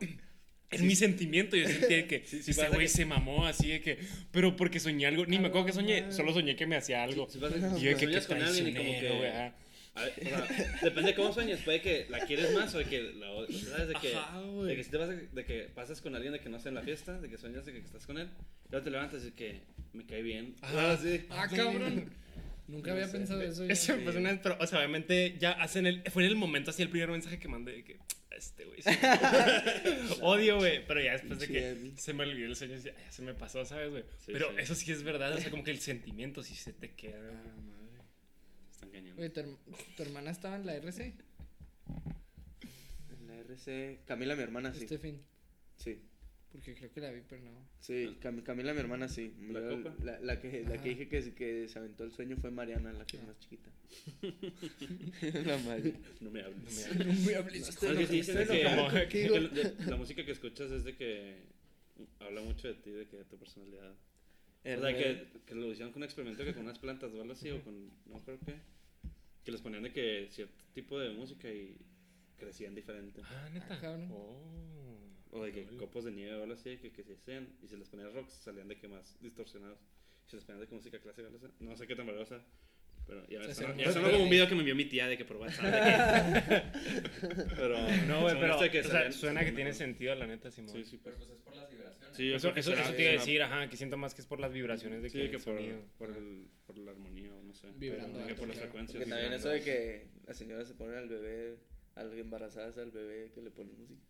es mi sentimiento. Yo sentía que *laughs* sí ese pasa güey que- se mamó así de que, pero porque soñé algo, ni me acuerdo que soñé, solo soñé que me hacía algo. Y que yo de que, sueñas que con alguien y como que. A ver, o sea, depende de cómo sueñes. Puede que la quieres más o de que la odias. ¿Sabes? De que, Ajá, de que si te vas de que pasas con alguien de que no está en la fiesta, de que sueñas de que estás con él, luego te levantas y que me cae bien. Sí. Ah, cabrón. *laughs* Nunca había pensado eso. yo. Eso me pasó una vez, pero, o sea, obviamente ya hacen el. Fue en el momento así el primer mensaje que mandé de que. Este, güey. sí". *laughs* Odio, güey. Pero ya después de que se me olvidó el sueño, decía, "Ay, ya se me pasó, ¿sabes, güey? Sí, pero sí. eso sí es verdad, o sea, como que el sentimiento sí se te queda. güey. Están cañando. Oye, ¿tu, herm- tu hermana estaba en la RC? En la RC. Camila, mi hermana, sí. Fin. Sí. Porque creo que la vi, pero no. Sí, Cam- Camila, mi hermana, sí. ¿La Yo- copa? La, la que, la que dije que, se- que se aventó el sueño fue Mariana, la que es Ah. más chiquita. *laughs* *laughs* la madre. *laughs* No me hables. No me No me hables. Que que, que la- música que escuchas es de que habla mucho de ti, de que de tu personalidad. O sea, que, que lo hicieron con un experimento que con unas plantas o algo así, o con, no creo qué, que les ponían de que cierto tipo de música y crecían diferente. Ah, neta. Ah. Oh. O de que copos de nieve o algo así, que, que se hacían, y si les ponían rocks salían de que más distorsionados. Si se les ponían de que música clásica, no sé, no sé qué tan valiosa. Pero ya, sonó, ya sonó como un video que me envió mi tía de que por WhatsApp. que- *laughs* pero No, güey, pero esto de que o sea, suena que tiene sentido, la neta, Simón. Sí, sí, Pero pues. pues es por las vibraciones. Sí, yo Eso, que eso, eso te iba a decir, ajá, que siento más que es por las vibraciones de que, Sí, que el por, sonido. por, el, por la armonía o no sé. Vibrando que alto, por las claro. frecuencias. Porque también eso de que las señoras se ponen al bebé, a las embarazadas al bebé que le ponen música.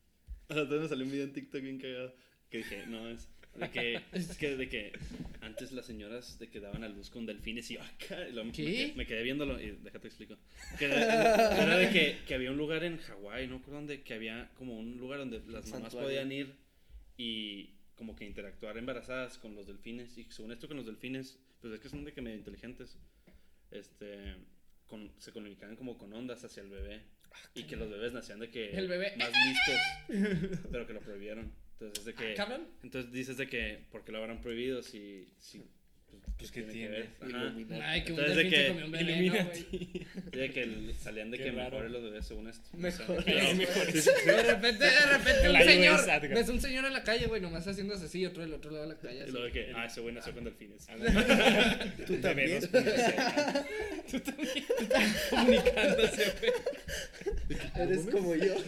O sea, entonces me salió un video en TikTok bien cagado. Que dije, no, es de que, es que, de que antes las señoras de que daban a luz con delfines y yo acá. y lo- me quedé- Me, quedé viéndolo y déjate explico. Que era, era de que, que había un lugar en Hawái, no recuerdo dónde, que había como un lugar donde las mamás Santuario. podían ir y como que interactuar embarazadas con los delfines. Y según esto con los delfines, pues es que son de que medio inteligentes. Este, con, se comunicaban como con ondas hacia el bebé. Y que los bebés nacían de que El bebé. más listos, *laughs* pero que lo prohibieron. Entonces, de que, Cabrón. entonces dices de que, ¿por qué lo habrán prohibido si, si pues, ¿qué tiene tiene? ver? Ay, que Entonces, de delfín se que comió un veneno, Illuminati. güey. Sí, *laughs* de que el- salían de Qué que raro. mejores los bebés según esto. *laughs* Mejor. De repente, de repente, El un señor. Ves un señor en la calle, güey, nomás haciéndose así y otro del otro lado de la calle. Y así. luego de que, ah, ese güey nació con delfines. Tú también. Tú también. Comunicándose, güey. Eres como yo. *laughs*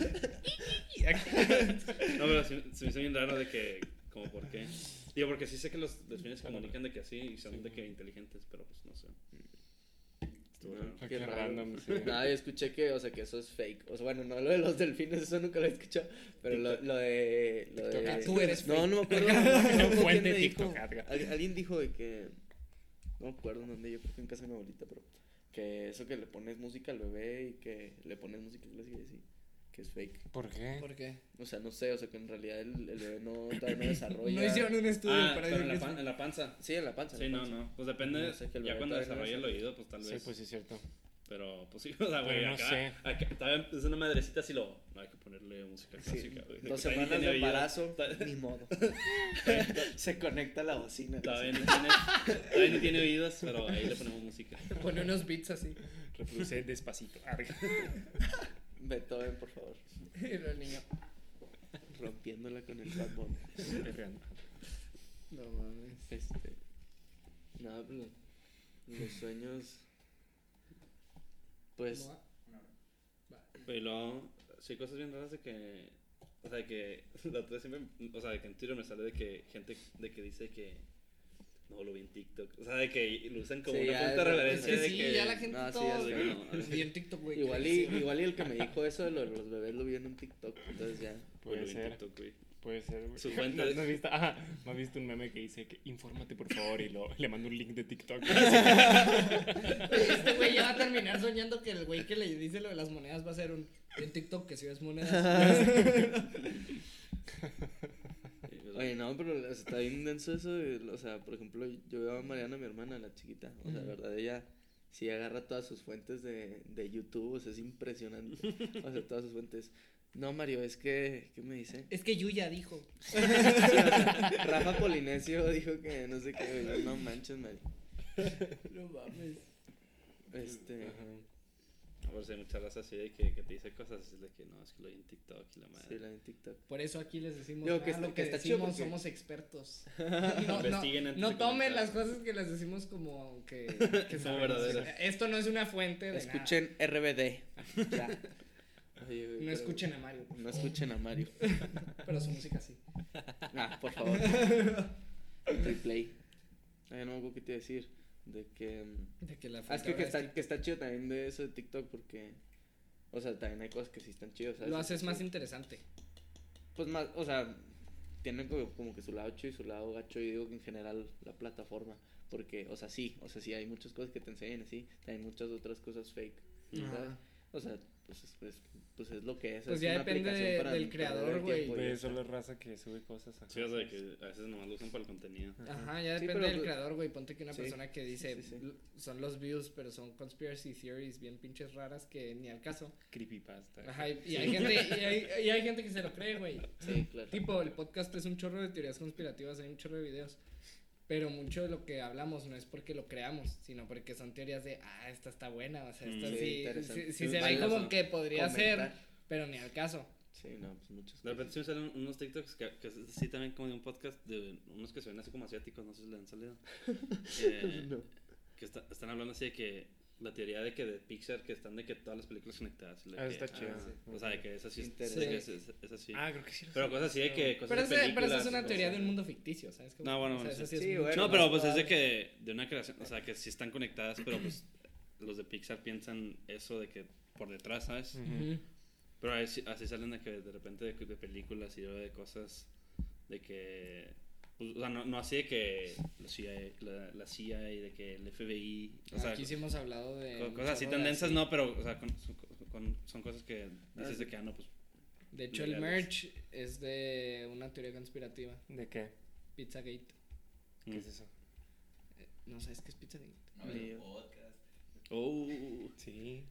No, pero se me hizo bien raro de que, como por qué. Digo, porque sí sé que los delfines comunican de que así y son de que inteligentes, pero pues no sé. Estuvo raro. Qué random, *laughs* sí. No, yo escuché que, o sea, que eso es fake. O sea, bueno, no lo de los delfines, eso nunca lo he escuchado. Pero lo, lo de. Lo de... TikTok. Tú eres No, fake. no me acuerdo. *laughs* No, me acuerdo quién Fuente me TikTok, dijo. Alguien dijo de que. No me acuerdo en dónde, yo creo que en casa de mi abuelita, pero. Que eso que le pones música al bebé y que le pones música clásica y así. Que es fake. ¿Por qué? ¿Por qué? O sea, no sé, o sea, que en realidad el, el bebé no, todavía no *laughs* desarrolla. No hicieron un estudio Ah, para pero en la, pan- en la panza. Sí, en la panza. Sí, la no, panza. no. Pues depende. No sé, que el ya cuando no desarrolla el oído, pues tal Sí, vez. pues sí, es cierto. Pero, pues sí, *laughs* o sea, güey, no acá, sé. acá- todavía es una madrecita así lo. No hay que ponerle música Sí, clásica, güey. dos *laughs* Todavía ni semanas de embarazo, ni modo. Se conecta la bocina. Todavía ni tiene, todavía ni tiene oídos, pero ahí le ponemos música. Pone unos beats así. Reproduce despacito. Beethoven, por favor. *laughs* Y el niño. Rompiéndola con el Bad Bunny. No mames. Este. No, pues, los- los sueños. Pues. Y luego, sí, hay cosas bien raras de que. O sea, de que. *laughs* La otra vez siempre. O sea, de que en Twitter me sale de que gente de que dice que. No, lo vi en TikTok. O sea, de que lo usan como Sí, una punta de Es que de sí, que. ya la gente No, sí, todo *laughs* vi en TikTok, güey. Igual y, igual y el que me dijo eso de lo de los bebés lo vi en un TikTok. Entonces ya. Puede lo vi en ser. TikTok, güey. Puede ser, güey. Su fuente *laughs* ¿No, no has visto, ah, ¿no has visto un meme que dice que infórmate por favor y lo, le mando un link de TikTok? *laughs* Este güey ya va a terminar soñando que el güey que le dice lo de las monedas va a ser un en TikTok que si ves monedas. Oye, no, pero o sea, está bien denso eso. de- o sea, por ejemplo, yo veo a Mariana, mi hermana, la chiquita. O sea, de Ujú. verdad, ella sí agarra todas sus fuentes de, de YouTube. O sea, es impresionante. O sea, todas sus fuentes. No, Mario, es que. ¿Qué me dice? Es que Yuya dijo. *laughs* Sí, o sea, Rafa Polinesio dijo que no sé qué. No manches, Mario. No mames. Este. A ver si hay mucha raza así de que, que te dice cosas es de que no, es que lo vi en TikTok y la madre. Sí, la de TikTok. Por eso aquí les decimos Digo, que ah, está- lo que que, está chido decimos porque- somos expertos. *laughs* No, Investiguen no, antes no tomen las cosas que les decimos como que, *laughs* que Son verdaderas. Esto no es una fuente de Escuchen RBD. *laughs* Ya. Oye, nada. No pero- escuchen a Mario, por No escuchen a Mario. pero su música sí. Ah, por favor. Replay. Ay, no me acuerdo qué te iba a decir. De que. mm, De que la Ah, es que, que, está, que está chido también de eso de TikTok porque. O sea, también hay cosas que sí están chidas. lo haces más interesante. Pues más, o sea, tiene como, como que su lado chido y su lado gacho. Y digo que en general la plataforma. Porque, o sea, sí, o sea, sí hay muchas cosas que te enseñan así. Hay muchas otras cosas fake. ¿sabes? O sea, pues es, pues, pues es lo que es. Pues es ya una depende aplicación de- para del creador, güey. tiempo y Güey, ya eso está. es la raza que sube cosas. a Sí, o sea, que a veces nomás lo usan para el contenido. Ajá, ya Sí, depende pero, del pues, creador, güey. Ponte que una sí, persona que dice sí, sí. "L- son los views, pero son conspiracy theories bien pinches raras que ni al caso. Creepypasta. Ajá, y, y hay gente y hay, *laughs* y hay gente que se lo cree, güey. Sí, claro. Tipo, el podcast es un chorro de teorías conspirativas, hay un chorro de videos. Pero mucho de lo que hablamos no es porque lo creamos, sino porque son teorías de, ah, esta está buena, o sea, esta Mm. Sí, sí, sí, sí Sí, se ve como que podría ser, pero ni al caso. Sí, no, pues muchas De repente sí me salen unos TikToks que, que es así también como de un podcast de unos que se ven así como asiáticos, no sé si le han salido. *laughs* Eh, No. Que está- están hablando así de que la teoría de que de Pixar que están de que todas las películas conectadas. Ah, que- está chido. ajá, O sea, de que es así. Es, Interesante. es, es- es así. Ah, creo que sí. lo pero sé. cosas así de que cosas Pero, de pero eso es una teoría de un mundo ficticio, ¿sabes? No, bueno, O sea, bueno, eso sí. sí es Sí, mucho bueno, No, pero pues es de que de una creación, o sea, que sí están conectadas, pero pues los de Pixar piensan eso de que por detrás, ¿sabes? Pero así, así salen de que de repente de, de películas y de cosas de que o sea, no, no así de que la CIA, la, la CIA y de que el FBI, o sea, Aquí sí hemos hablado de. cosas así tan de densas no, pero o sea, con- son, con- son cosas que dices sí. de que ah no, pues De hecho, el merch es de una teoría conspirativa. ¿De qué? Pizzagate. ¿Qué mm. es eso? Eh, ¿No sabes qué es Pizzagate? No, el podcast. Oh, Sí.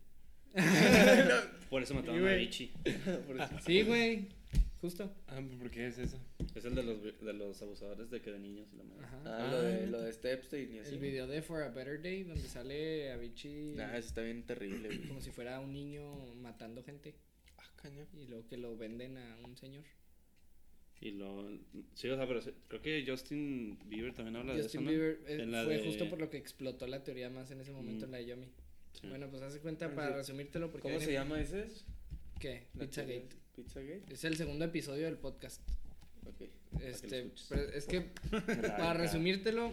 *laughs* por eso mataron a eso. Sí, güey. Justo. Ah, ¿por qué es eso? Es el de los de los abusadores de que de niños y la madre. Ajá. Ah, lo de, Ah, lo de Stepstein y así. El video de For a Better Day, donde sale Avicii Nah, eso está bien terrible, güey. como si fuera un niño matando gente. Ah, caña. Y luego que lo venden a un señor. Y lo sí, o sea, pero sí, creo que Justin Bieber también habla de Justin eso, ¿no? Bieber eh, En la fue de- justo por lo que explotó la teoría más en ese momento Mm. en la de Yomi. Sí. Bueno, pues hace cuenta para sí. resumírtelo porque ¿Cómo se llama ese? ¿Qué? Pizzagate. Pizzagate. Es el segundo episodio del podcast. Ok. Este, es que *laughs* para resumírtelo,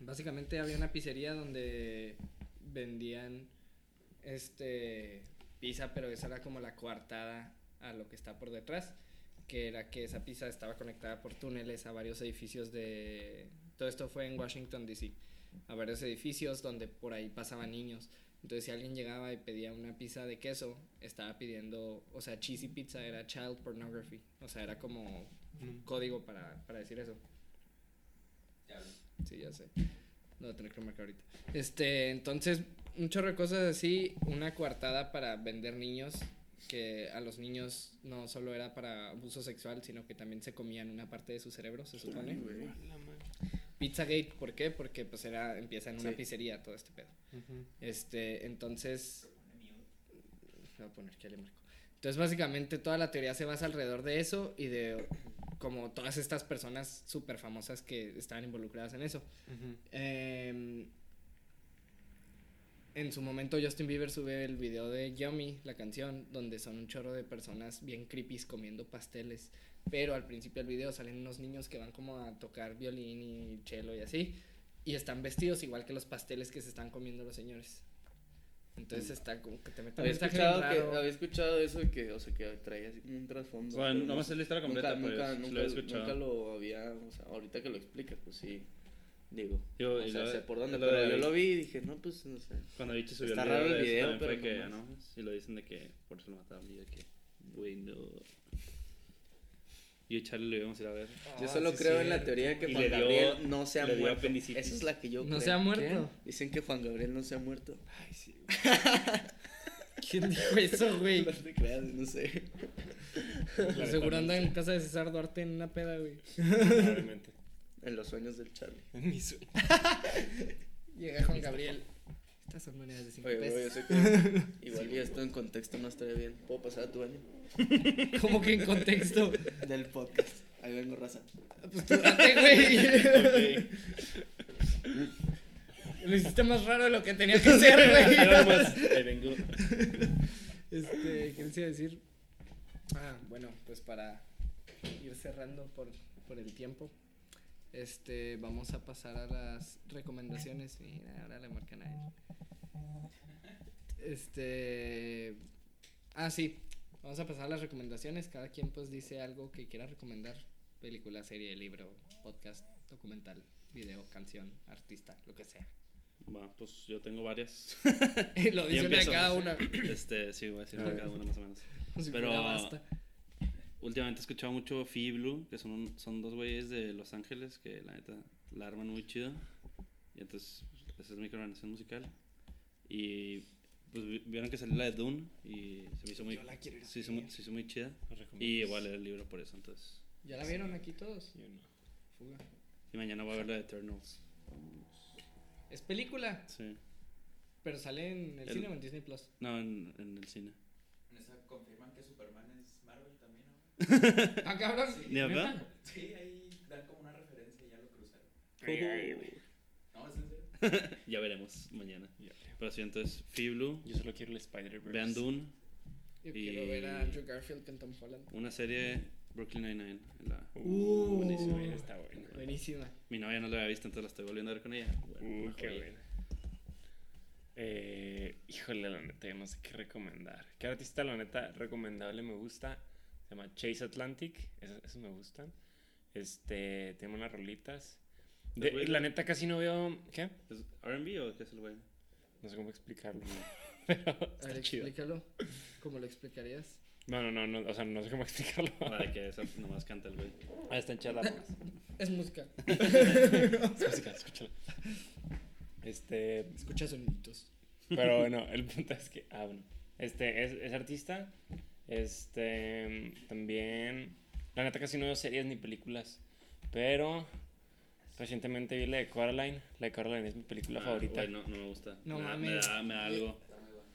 básicamente había una pizzería donde vendían este pizza, pero esa era como la coartada a lo que está por detrás, que era que esa pizza estaba conectada por túneles a varios edificios de todo esto fue en Washington DC, a varios edificios donde por ahí pasaban niños. Entonces, si alguien llegaba y pedía una pizza de queso, estaba pidiendo, o sea, cheesy pizza era child pornography. O sea, era como un código para, para decir eso. Ya, Sí, ya sé. No voy a tener que marcar ahorita. Este, entonces, un chorro de cosas así, una coartada para vender niños, que a los niños no solo era para abuso sexual, sino que también se comían una parte de su cerebro, se supone. Pizzagate, ¿por qué? Porque pues era, empieza en una Sí. pizzería todo este pedo. Este, entonces. Voy a poner que ya le marco. Entonces, básicamente, toda la teoría se basa alrededor de eso y de como todas estas personas súper famosas que estaban involucradas en eso. Em, en su momento, Justin Bieber sube el video de Yummy, la canción, donde son un chorro de personas bien creepy comiendo pasteles. Pero al principio del video salen unos niños que van como a tocar violín y cello y así. Y están vestidos igual que los pasteles que se están comiendo los señores. Entonces está como que te mete un Había escuchado, que, raro. había escuchado eso de que, o sea, que traía así como un trasfondo. O sea, pero no me sé la historia completa, nunca, pero nunca, lo nunca, escuchado. nunca lo había, o sea, ahorita que lo explicas, pues sí, digo, Yo, o sea, lo- sé por dónde, lo pero de- yo lo vi y dije, no, pues, no sé. Cuando Vichy subió Está el raro video, el de eso video, fue pero que, no ¿no? Y lo dicen de que por eso lo mataron. Y yo que, güey, no. Yo y Charlie lo íbamos a ir a ver. Yo Ah, solo sí, creo en la teoría de que Y Juan dio- Gabriel no se ha muerto. Esa es la que yo No creo. se ha muerto. Dicen que Juan Gabriel no se ha muerto. Ay, sí. *laughs* ¿Quién dijo eso, güey? No te creas, no sé. Seguro anda en casa de César Duarte en una peda, güey. Probablemente. En los sueños del Charlie. En mi sueño. *laughs* Llega Juan Gabriel. Estas son monedas de 5 Oye, bro, yo pesos. sé que *laughs* igual ya esto en contexto no estaría bien. ¿Puedo pasar a tu baño? *laughs* ¿Cómo que en contexto? Del podcast. Ahí vengo, raza. Pues tú date, güey. *laughs* Lo hiciste más raro de lo que tenía que ser, güey. Nada más, ahí vengo. Este, ¿qué les iba a decir? Ah, bueno, pues para ir cerrando por, por el tiempo, este, vamos a pasar a las recomendaciones. Mira, ahora le marcan a él. Este, ah, sí, vamos a pasar a las recomendaciones. Cada quien pues dice algo que quiera recomendar. Película, serie, libro, podcast, documental, video, canción, artista, lo que sea. Va, pues yo tengo varias. *laughs* Lo dicen de cada una. Este, sí, voy a decir de cada una más o menos. *laughs* Pero- basta. Últimamente he escuchado mucho Phoebe Blue, que son, un- son dos güeyes de Los Ángeles que la neta la arman muy chido. Y entonces, pues, esa es mi recomendación musical. Y pues vi- vieron que salió la de Dune y se me hizo muy, Yo la quiero ir a se hizo, muy- se hizo muy chida. Y voy a leer el libro por eso, entonces. ¿Ya la vieron aquí todos? Yo no. Fuga. Y mañana voy a ver la de Eternals. Es película, Sí. pero sale en el, El- cine o en Disney Plus. No, en, en el cine. En esa confirman que Superman es Marvel ¿no? Ah, cabrón. Sí. ¿Ni verdad? ¿Neta? Sí, ahí dan como una referencia y ya lo güey. No, es en serio. *laughs* Ya veremos mañana. Ya. Pero sí, entonces, Blue, Yo solo quiero el Spider-Verse. vean Dune, Yo Y- quiero ver a Andrew Garfield con Tom Holland. una serie Brooklyn Nine-Nine. la- Uh, buenísimo. Está bueno. Buenísima. Mi novia no la había visto, entonces la estoy volviendo a ver con ella. Bueno, Uh, qué joya. bueno. Eh, híjole, la neta, yo no sé qué recomendar. ¿Qué artista, la neta, recomendable me gusta? Se llama Chase Atlantic. Esos, esos me gustan. Este, tiene unas rolitas. De- la neta, casi no veo. ¿Qué? ¿Es RB o qué es el güey? No sé cómo explicarlo. *laughs* *laughs* Pero A está ver, chido. explícalo. ¿Cómo lo explicarías? No, no, no, no, o sea, no sé cómo *laughs* explicarlo. Para que esa nomás canta el güey. Ah, está en rolas. Es música. Es música, escúchala. Este, Escucha soniditos. Pero bueno, el punto es que, ah, bueno, este es, es artista, este, también, la neta casi no veo series ni películas, pero recientemente vi la de Coraline, la de Coraline es mi película Ah, favorita. güey, no, no me gusta. No me, da-. Me da, me da algo.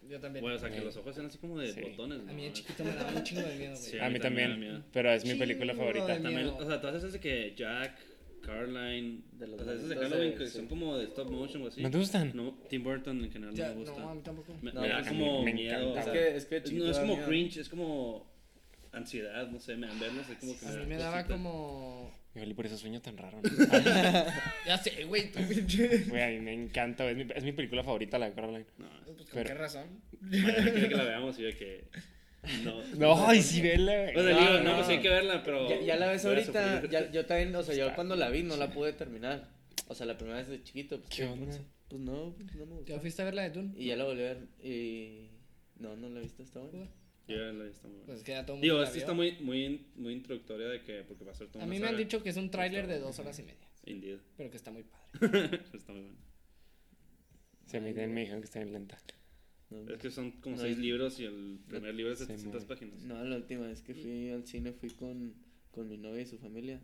Yo también. Bueno, o sea, que Eh, los ojos sean así como de sí. botones. a ¿no? mí de chiquito me daba un chingo de miedo, güey. Sí, a mí también también, pero es mi película favorita. También, o sea, todas esas de que Jack, Caroline, De los o sea, esas de Halloween de- que sí. son como de stop motion o así. ¿No te gustan? No, Tim Burton en general Ya, no me gusta. no, a mí tampoco. Me, No, me da pues, como me miedo. o Es sea, que, es que es- chiquito no es como miedo. cringe, es como ansiedad, no sé, me dan verlos, es como que A me mí da me daba cosita. como... Y por eso sueño tan raro. ¿no? *laughs* Ya sé, güey. tú- Güey, a mí me encanta, es mi, es mi película favorita la de Coraline. No, Pues, ¿Con Pero- qué razón? mañana quiere que la veamos y yo que no. No, ay, sí, vela, güey. O sea, No, digo, no, no. pues sí hay que verla, pero Ya, ya la ves ahorita, ya, yo también, o sea, yo Está cuando la vi no la pude terminar. O sea, la primera vez de chiquito, pues, ¿Qué onda? Pues no, pues, no me gustó. ¿Ya fuiste a ver la de Dune? Y ya la volví a ver y... No, no la he visto, está buena. Yo ya la he visto muy buena. Pues es que ya todo Digo, vio. está muy, muy, muy introductoria de que, porque va a ser toda A mí me han dicho que es un tráiler de dos horas y media. Indeed. Pero que está muy padre. *laughs* está muy bueno. Sí, mí también me dijeron que está bien lenta. No, Es que son como No, seis es- libros y el primer libro es de Sí, 700 mon. páginas. No, la última vez que fui al cine fui con, con mi novia y su familia.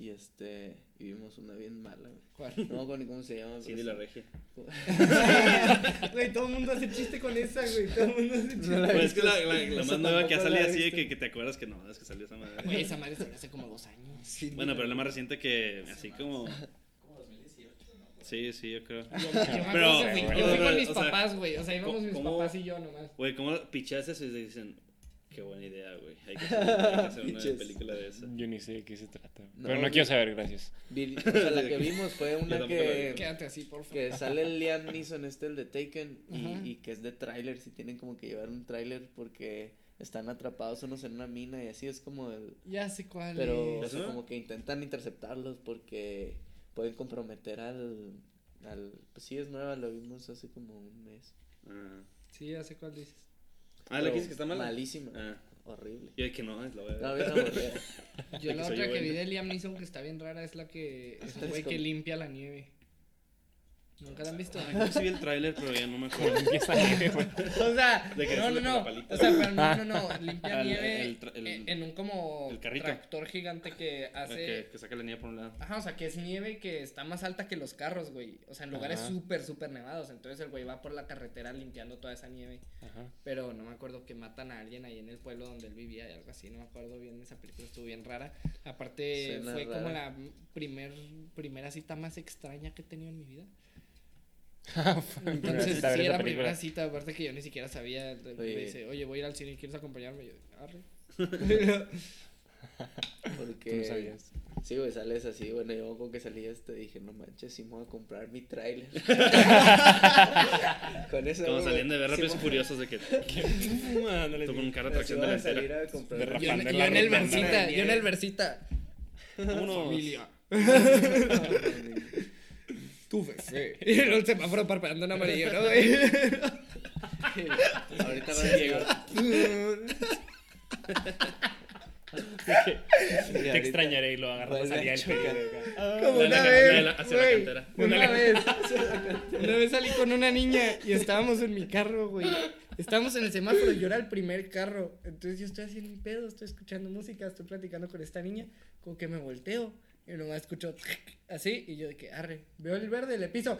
Y este, y vimos una bien mala, güey. ¿Cuál? No me acuerdo ni cómo se llama. Cindy pero la sí. regia. *laughs* Güey, todo el mundo hace chiste con esa, güey. Todo el mundo hace chiste. No Pues es que la, la, la más nueva que ha salido así que, que te acuerdas que no, es que salió esa madre. Güey, esa madre salió hace como dos años. Sí, Bueno, pero la más reciente que así como... Como 2018, ¿no? Sí, sí, yo creo. Yo, yo me acuerdo Pero- que fui, yo fui con mis papás, güey. O sea, íbamos ¿cómo- mis cómo- papás y yo nomás. Güey, ¿cómo pichas eso y dicen, qué buena idea, güey? Hay que hacer, hay que hacer una película de eso. Yo ni sé de qué se trata. No, pero no quiero saber, gracias. Vi- o sea, la que *laughs* vimos fue una que. Quédate así, por favor. que sale el Liam Neeson, este, el de Taken, y, y que es de tráiler, si tienen como que llevar un tráiler porque están atrapados unos en una mina y así es como el... Ya sé cuál Pero como que intentan interceptarlos porque pueden comprometer al... al pues sí, es nueva, lo vimos hace como un mes. Ah, Sí, sé cuál dices. ah la que dices que está mala. Malísima. Ah, Horrible. yo de que no, es la voy a ver. No, aburrida. Yo la otra que vi de Liam Neeson que está bien rara es la que *laughs* es un Es güey que limpia la nieve. ¿Nunca la han visto? Ay, creo que sí vi el tráiler, pero ya no me acuerdo. *laughs* Empieza nieve, güey. O sea, De que no, no, no. palita. O sea, pero no, no, no. Limpia Ah, el- nieve el tra- el- en, en un como el carrito. tractor gigante que hace. Que, que saca la nieve por un lado. Ajá, o sea, que es nieve que está más alta que los carros, güey. O sea, en lugares Ajá. súper, súper nevados. Entonces el güey va por la carretera limpiando toda esa nieve. Ajá. Pero no me acuerdo que matan a alguien ahí en el pueblo donde él vivía y algo así. No me acuerdo bien. Esa película estuvo bien rara. Aparte, Suena fue como rara. la primer, primera cita más extraña que he tenido en mi vida. *laughs* Entonces, sí, era película. primera cita. Aparte que yo ni siquiera sabía. güey Me Oye. dice, oye, voy a ir al cine. ¿Quieres acompañarme? Y yo, arre. *laughs* Porque... Tú no sabías. Sí, güey, sales así, bueno, yo con que salí este dije, no manches, sí me voy a comprar mi tráiler. *laughs* con eso. Como salían de ver sí rápidos y me- furiosos de que Ándale, tú con un carro así tracción voy a delantera. salir a comprar De Yo, yo la en el. Versita. Yo en el Versita. Vámonos. Familia. Tuve fe. Y el semáforo parpadeando en amarillo, ¿no, güey? *laughs* Ahorita van a llegar. Te extrañaré y lo agarras salía el pelo. Como La- una la- vez, hacia cantera. Una vez, *laughs* una vez salí con una niña y estábamos en mi carro, güey. Estábamos en el semáforo y yo era el primer carro. Entonces yo estoy haciendo mi pedo, estoy escuchando música, estoy platicando con esta niña, como que me volteo y nomás escucho así y yo de que, arre, veo el verde, le piso,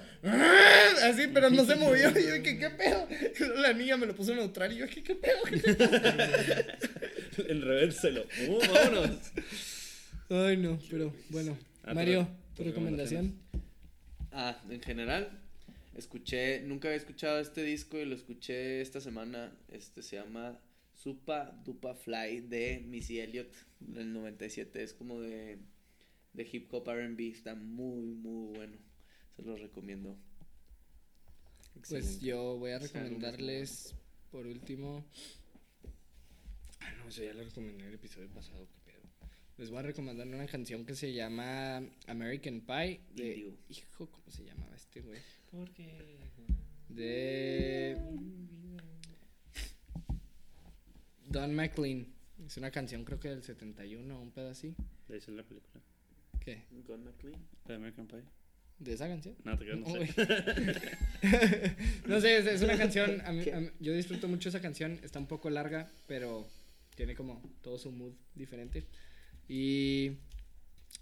así, pero no se movió. Y yo de que, ¿qué pedo? Luego la niña me lo puso neutral y yo, ¿qué, qué pedo? En revérselo. ¡Uh, vámonos! Ay, no, pero bueno. Ah, Mario, tu recomendación. Ah, en general, escuché, nunca había escuchado este disco y lo escuché esta semana. Este se llama Supa Dupa Fly de Missy Elliott del 97. Es como de, de hip hop RB. Está muy, muy bueno. Se los recomiendo. Pues yo voy a recomendarles, por último. Ah, no, eso ya lo recomendé en el episodio pasado, qué pedo. Les voy a recomendar una canción que se llama American Pie. De, hijo, ¿cómo se llamaba este güey? ¿Por qué? De. Don McLean. Es una canción, creo que del 71, un pedo así. Le dicen la película. ¿Qué? Con McLean. De American Pie. ¿De esa canción? No, te creas, no sé. güey. *laughs* no sé, es, es una canción. a mí- ¿Qué? a mí- yo disfruto mucho esa canción. Está un poco larga, pero tiene como todo su mood diferente. Y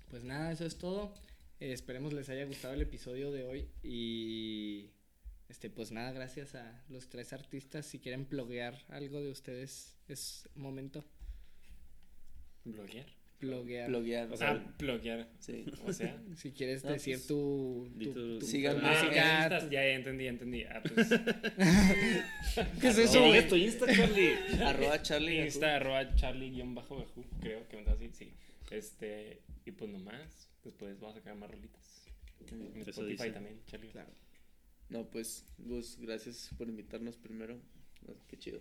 pues nada, eso es todo. Eh, esperemos les haya gustado el episodio de hoy. Y este, pues nada, gracias a los tres artistas. Si quieren bloguear algo de ustedes, es momento. ¿Bloguear? Bloguear. Bloguear. O sea, Ah, bloguear. sí. O sea. *laughs* si quieres No, decir pues, tu, tu, tu- tu- síganme. Ah, música, Insta, tu- ya, ya entendí, ya entendí. Ah, pues. ¿Qué es eso, Sigue güey? tu Insta, Charlie. *laughs* Arroba Charlie. Insta, arroba charlie-bajo, creo que me da así, sí. Este, y pues nomás, después vamos a sacar más rolitas. En Eso Spotify dice. también, Charlie. Claro. No, pues, Gus, gracias por invitarnos primero. No, qué chido.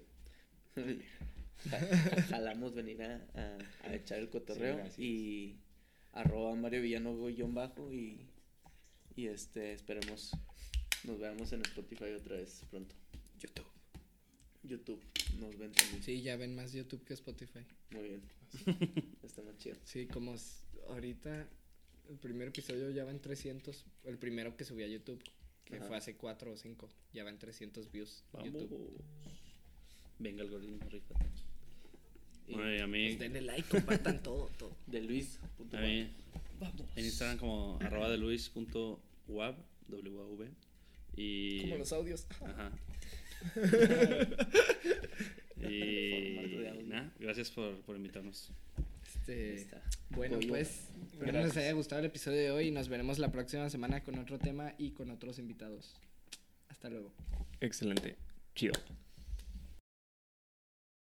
*laughs* Ja- *laughs* Jalamos venir a, a, a echar el cotorreo. Sí, y arroba Mario Villano guion bajo y, y este, esperemos nos veamos en Spotify otra vez pronto. YouTube. YouTube, nos ven también. Sí, ya ven más YouTube que Spotify. Muy bien. *laughs* Está más chido. Sí, como ahorita el primer episodio ya va en 300, el primero que subí a YouTube. que Ajá. fue hace 4 o 5. Ya van 300 views. Vamos. YouTube. Venga, algoritmo, rífate. Y Ay, a mí, Pues denle like, compartan todo, *laughs* todo. de Luis. punto a mí en Instagram como *clears throat* arroba de luis.wab, W-A-V. Y... Como los audios. Ajá. *laughs* *laughs* Y gracias por, por invitarnos. Este, bueno, pues espero que les haya gustado el episodio de hoy y nos veremos la próxima semana con otro tema y con otros invitados. Hasta luego. Excelente. Chido.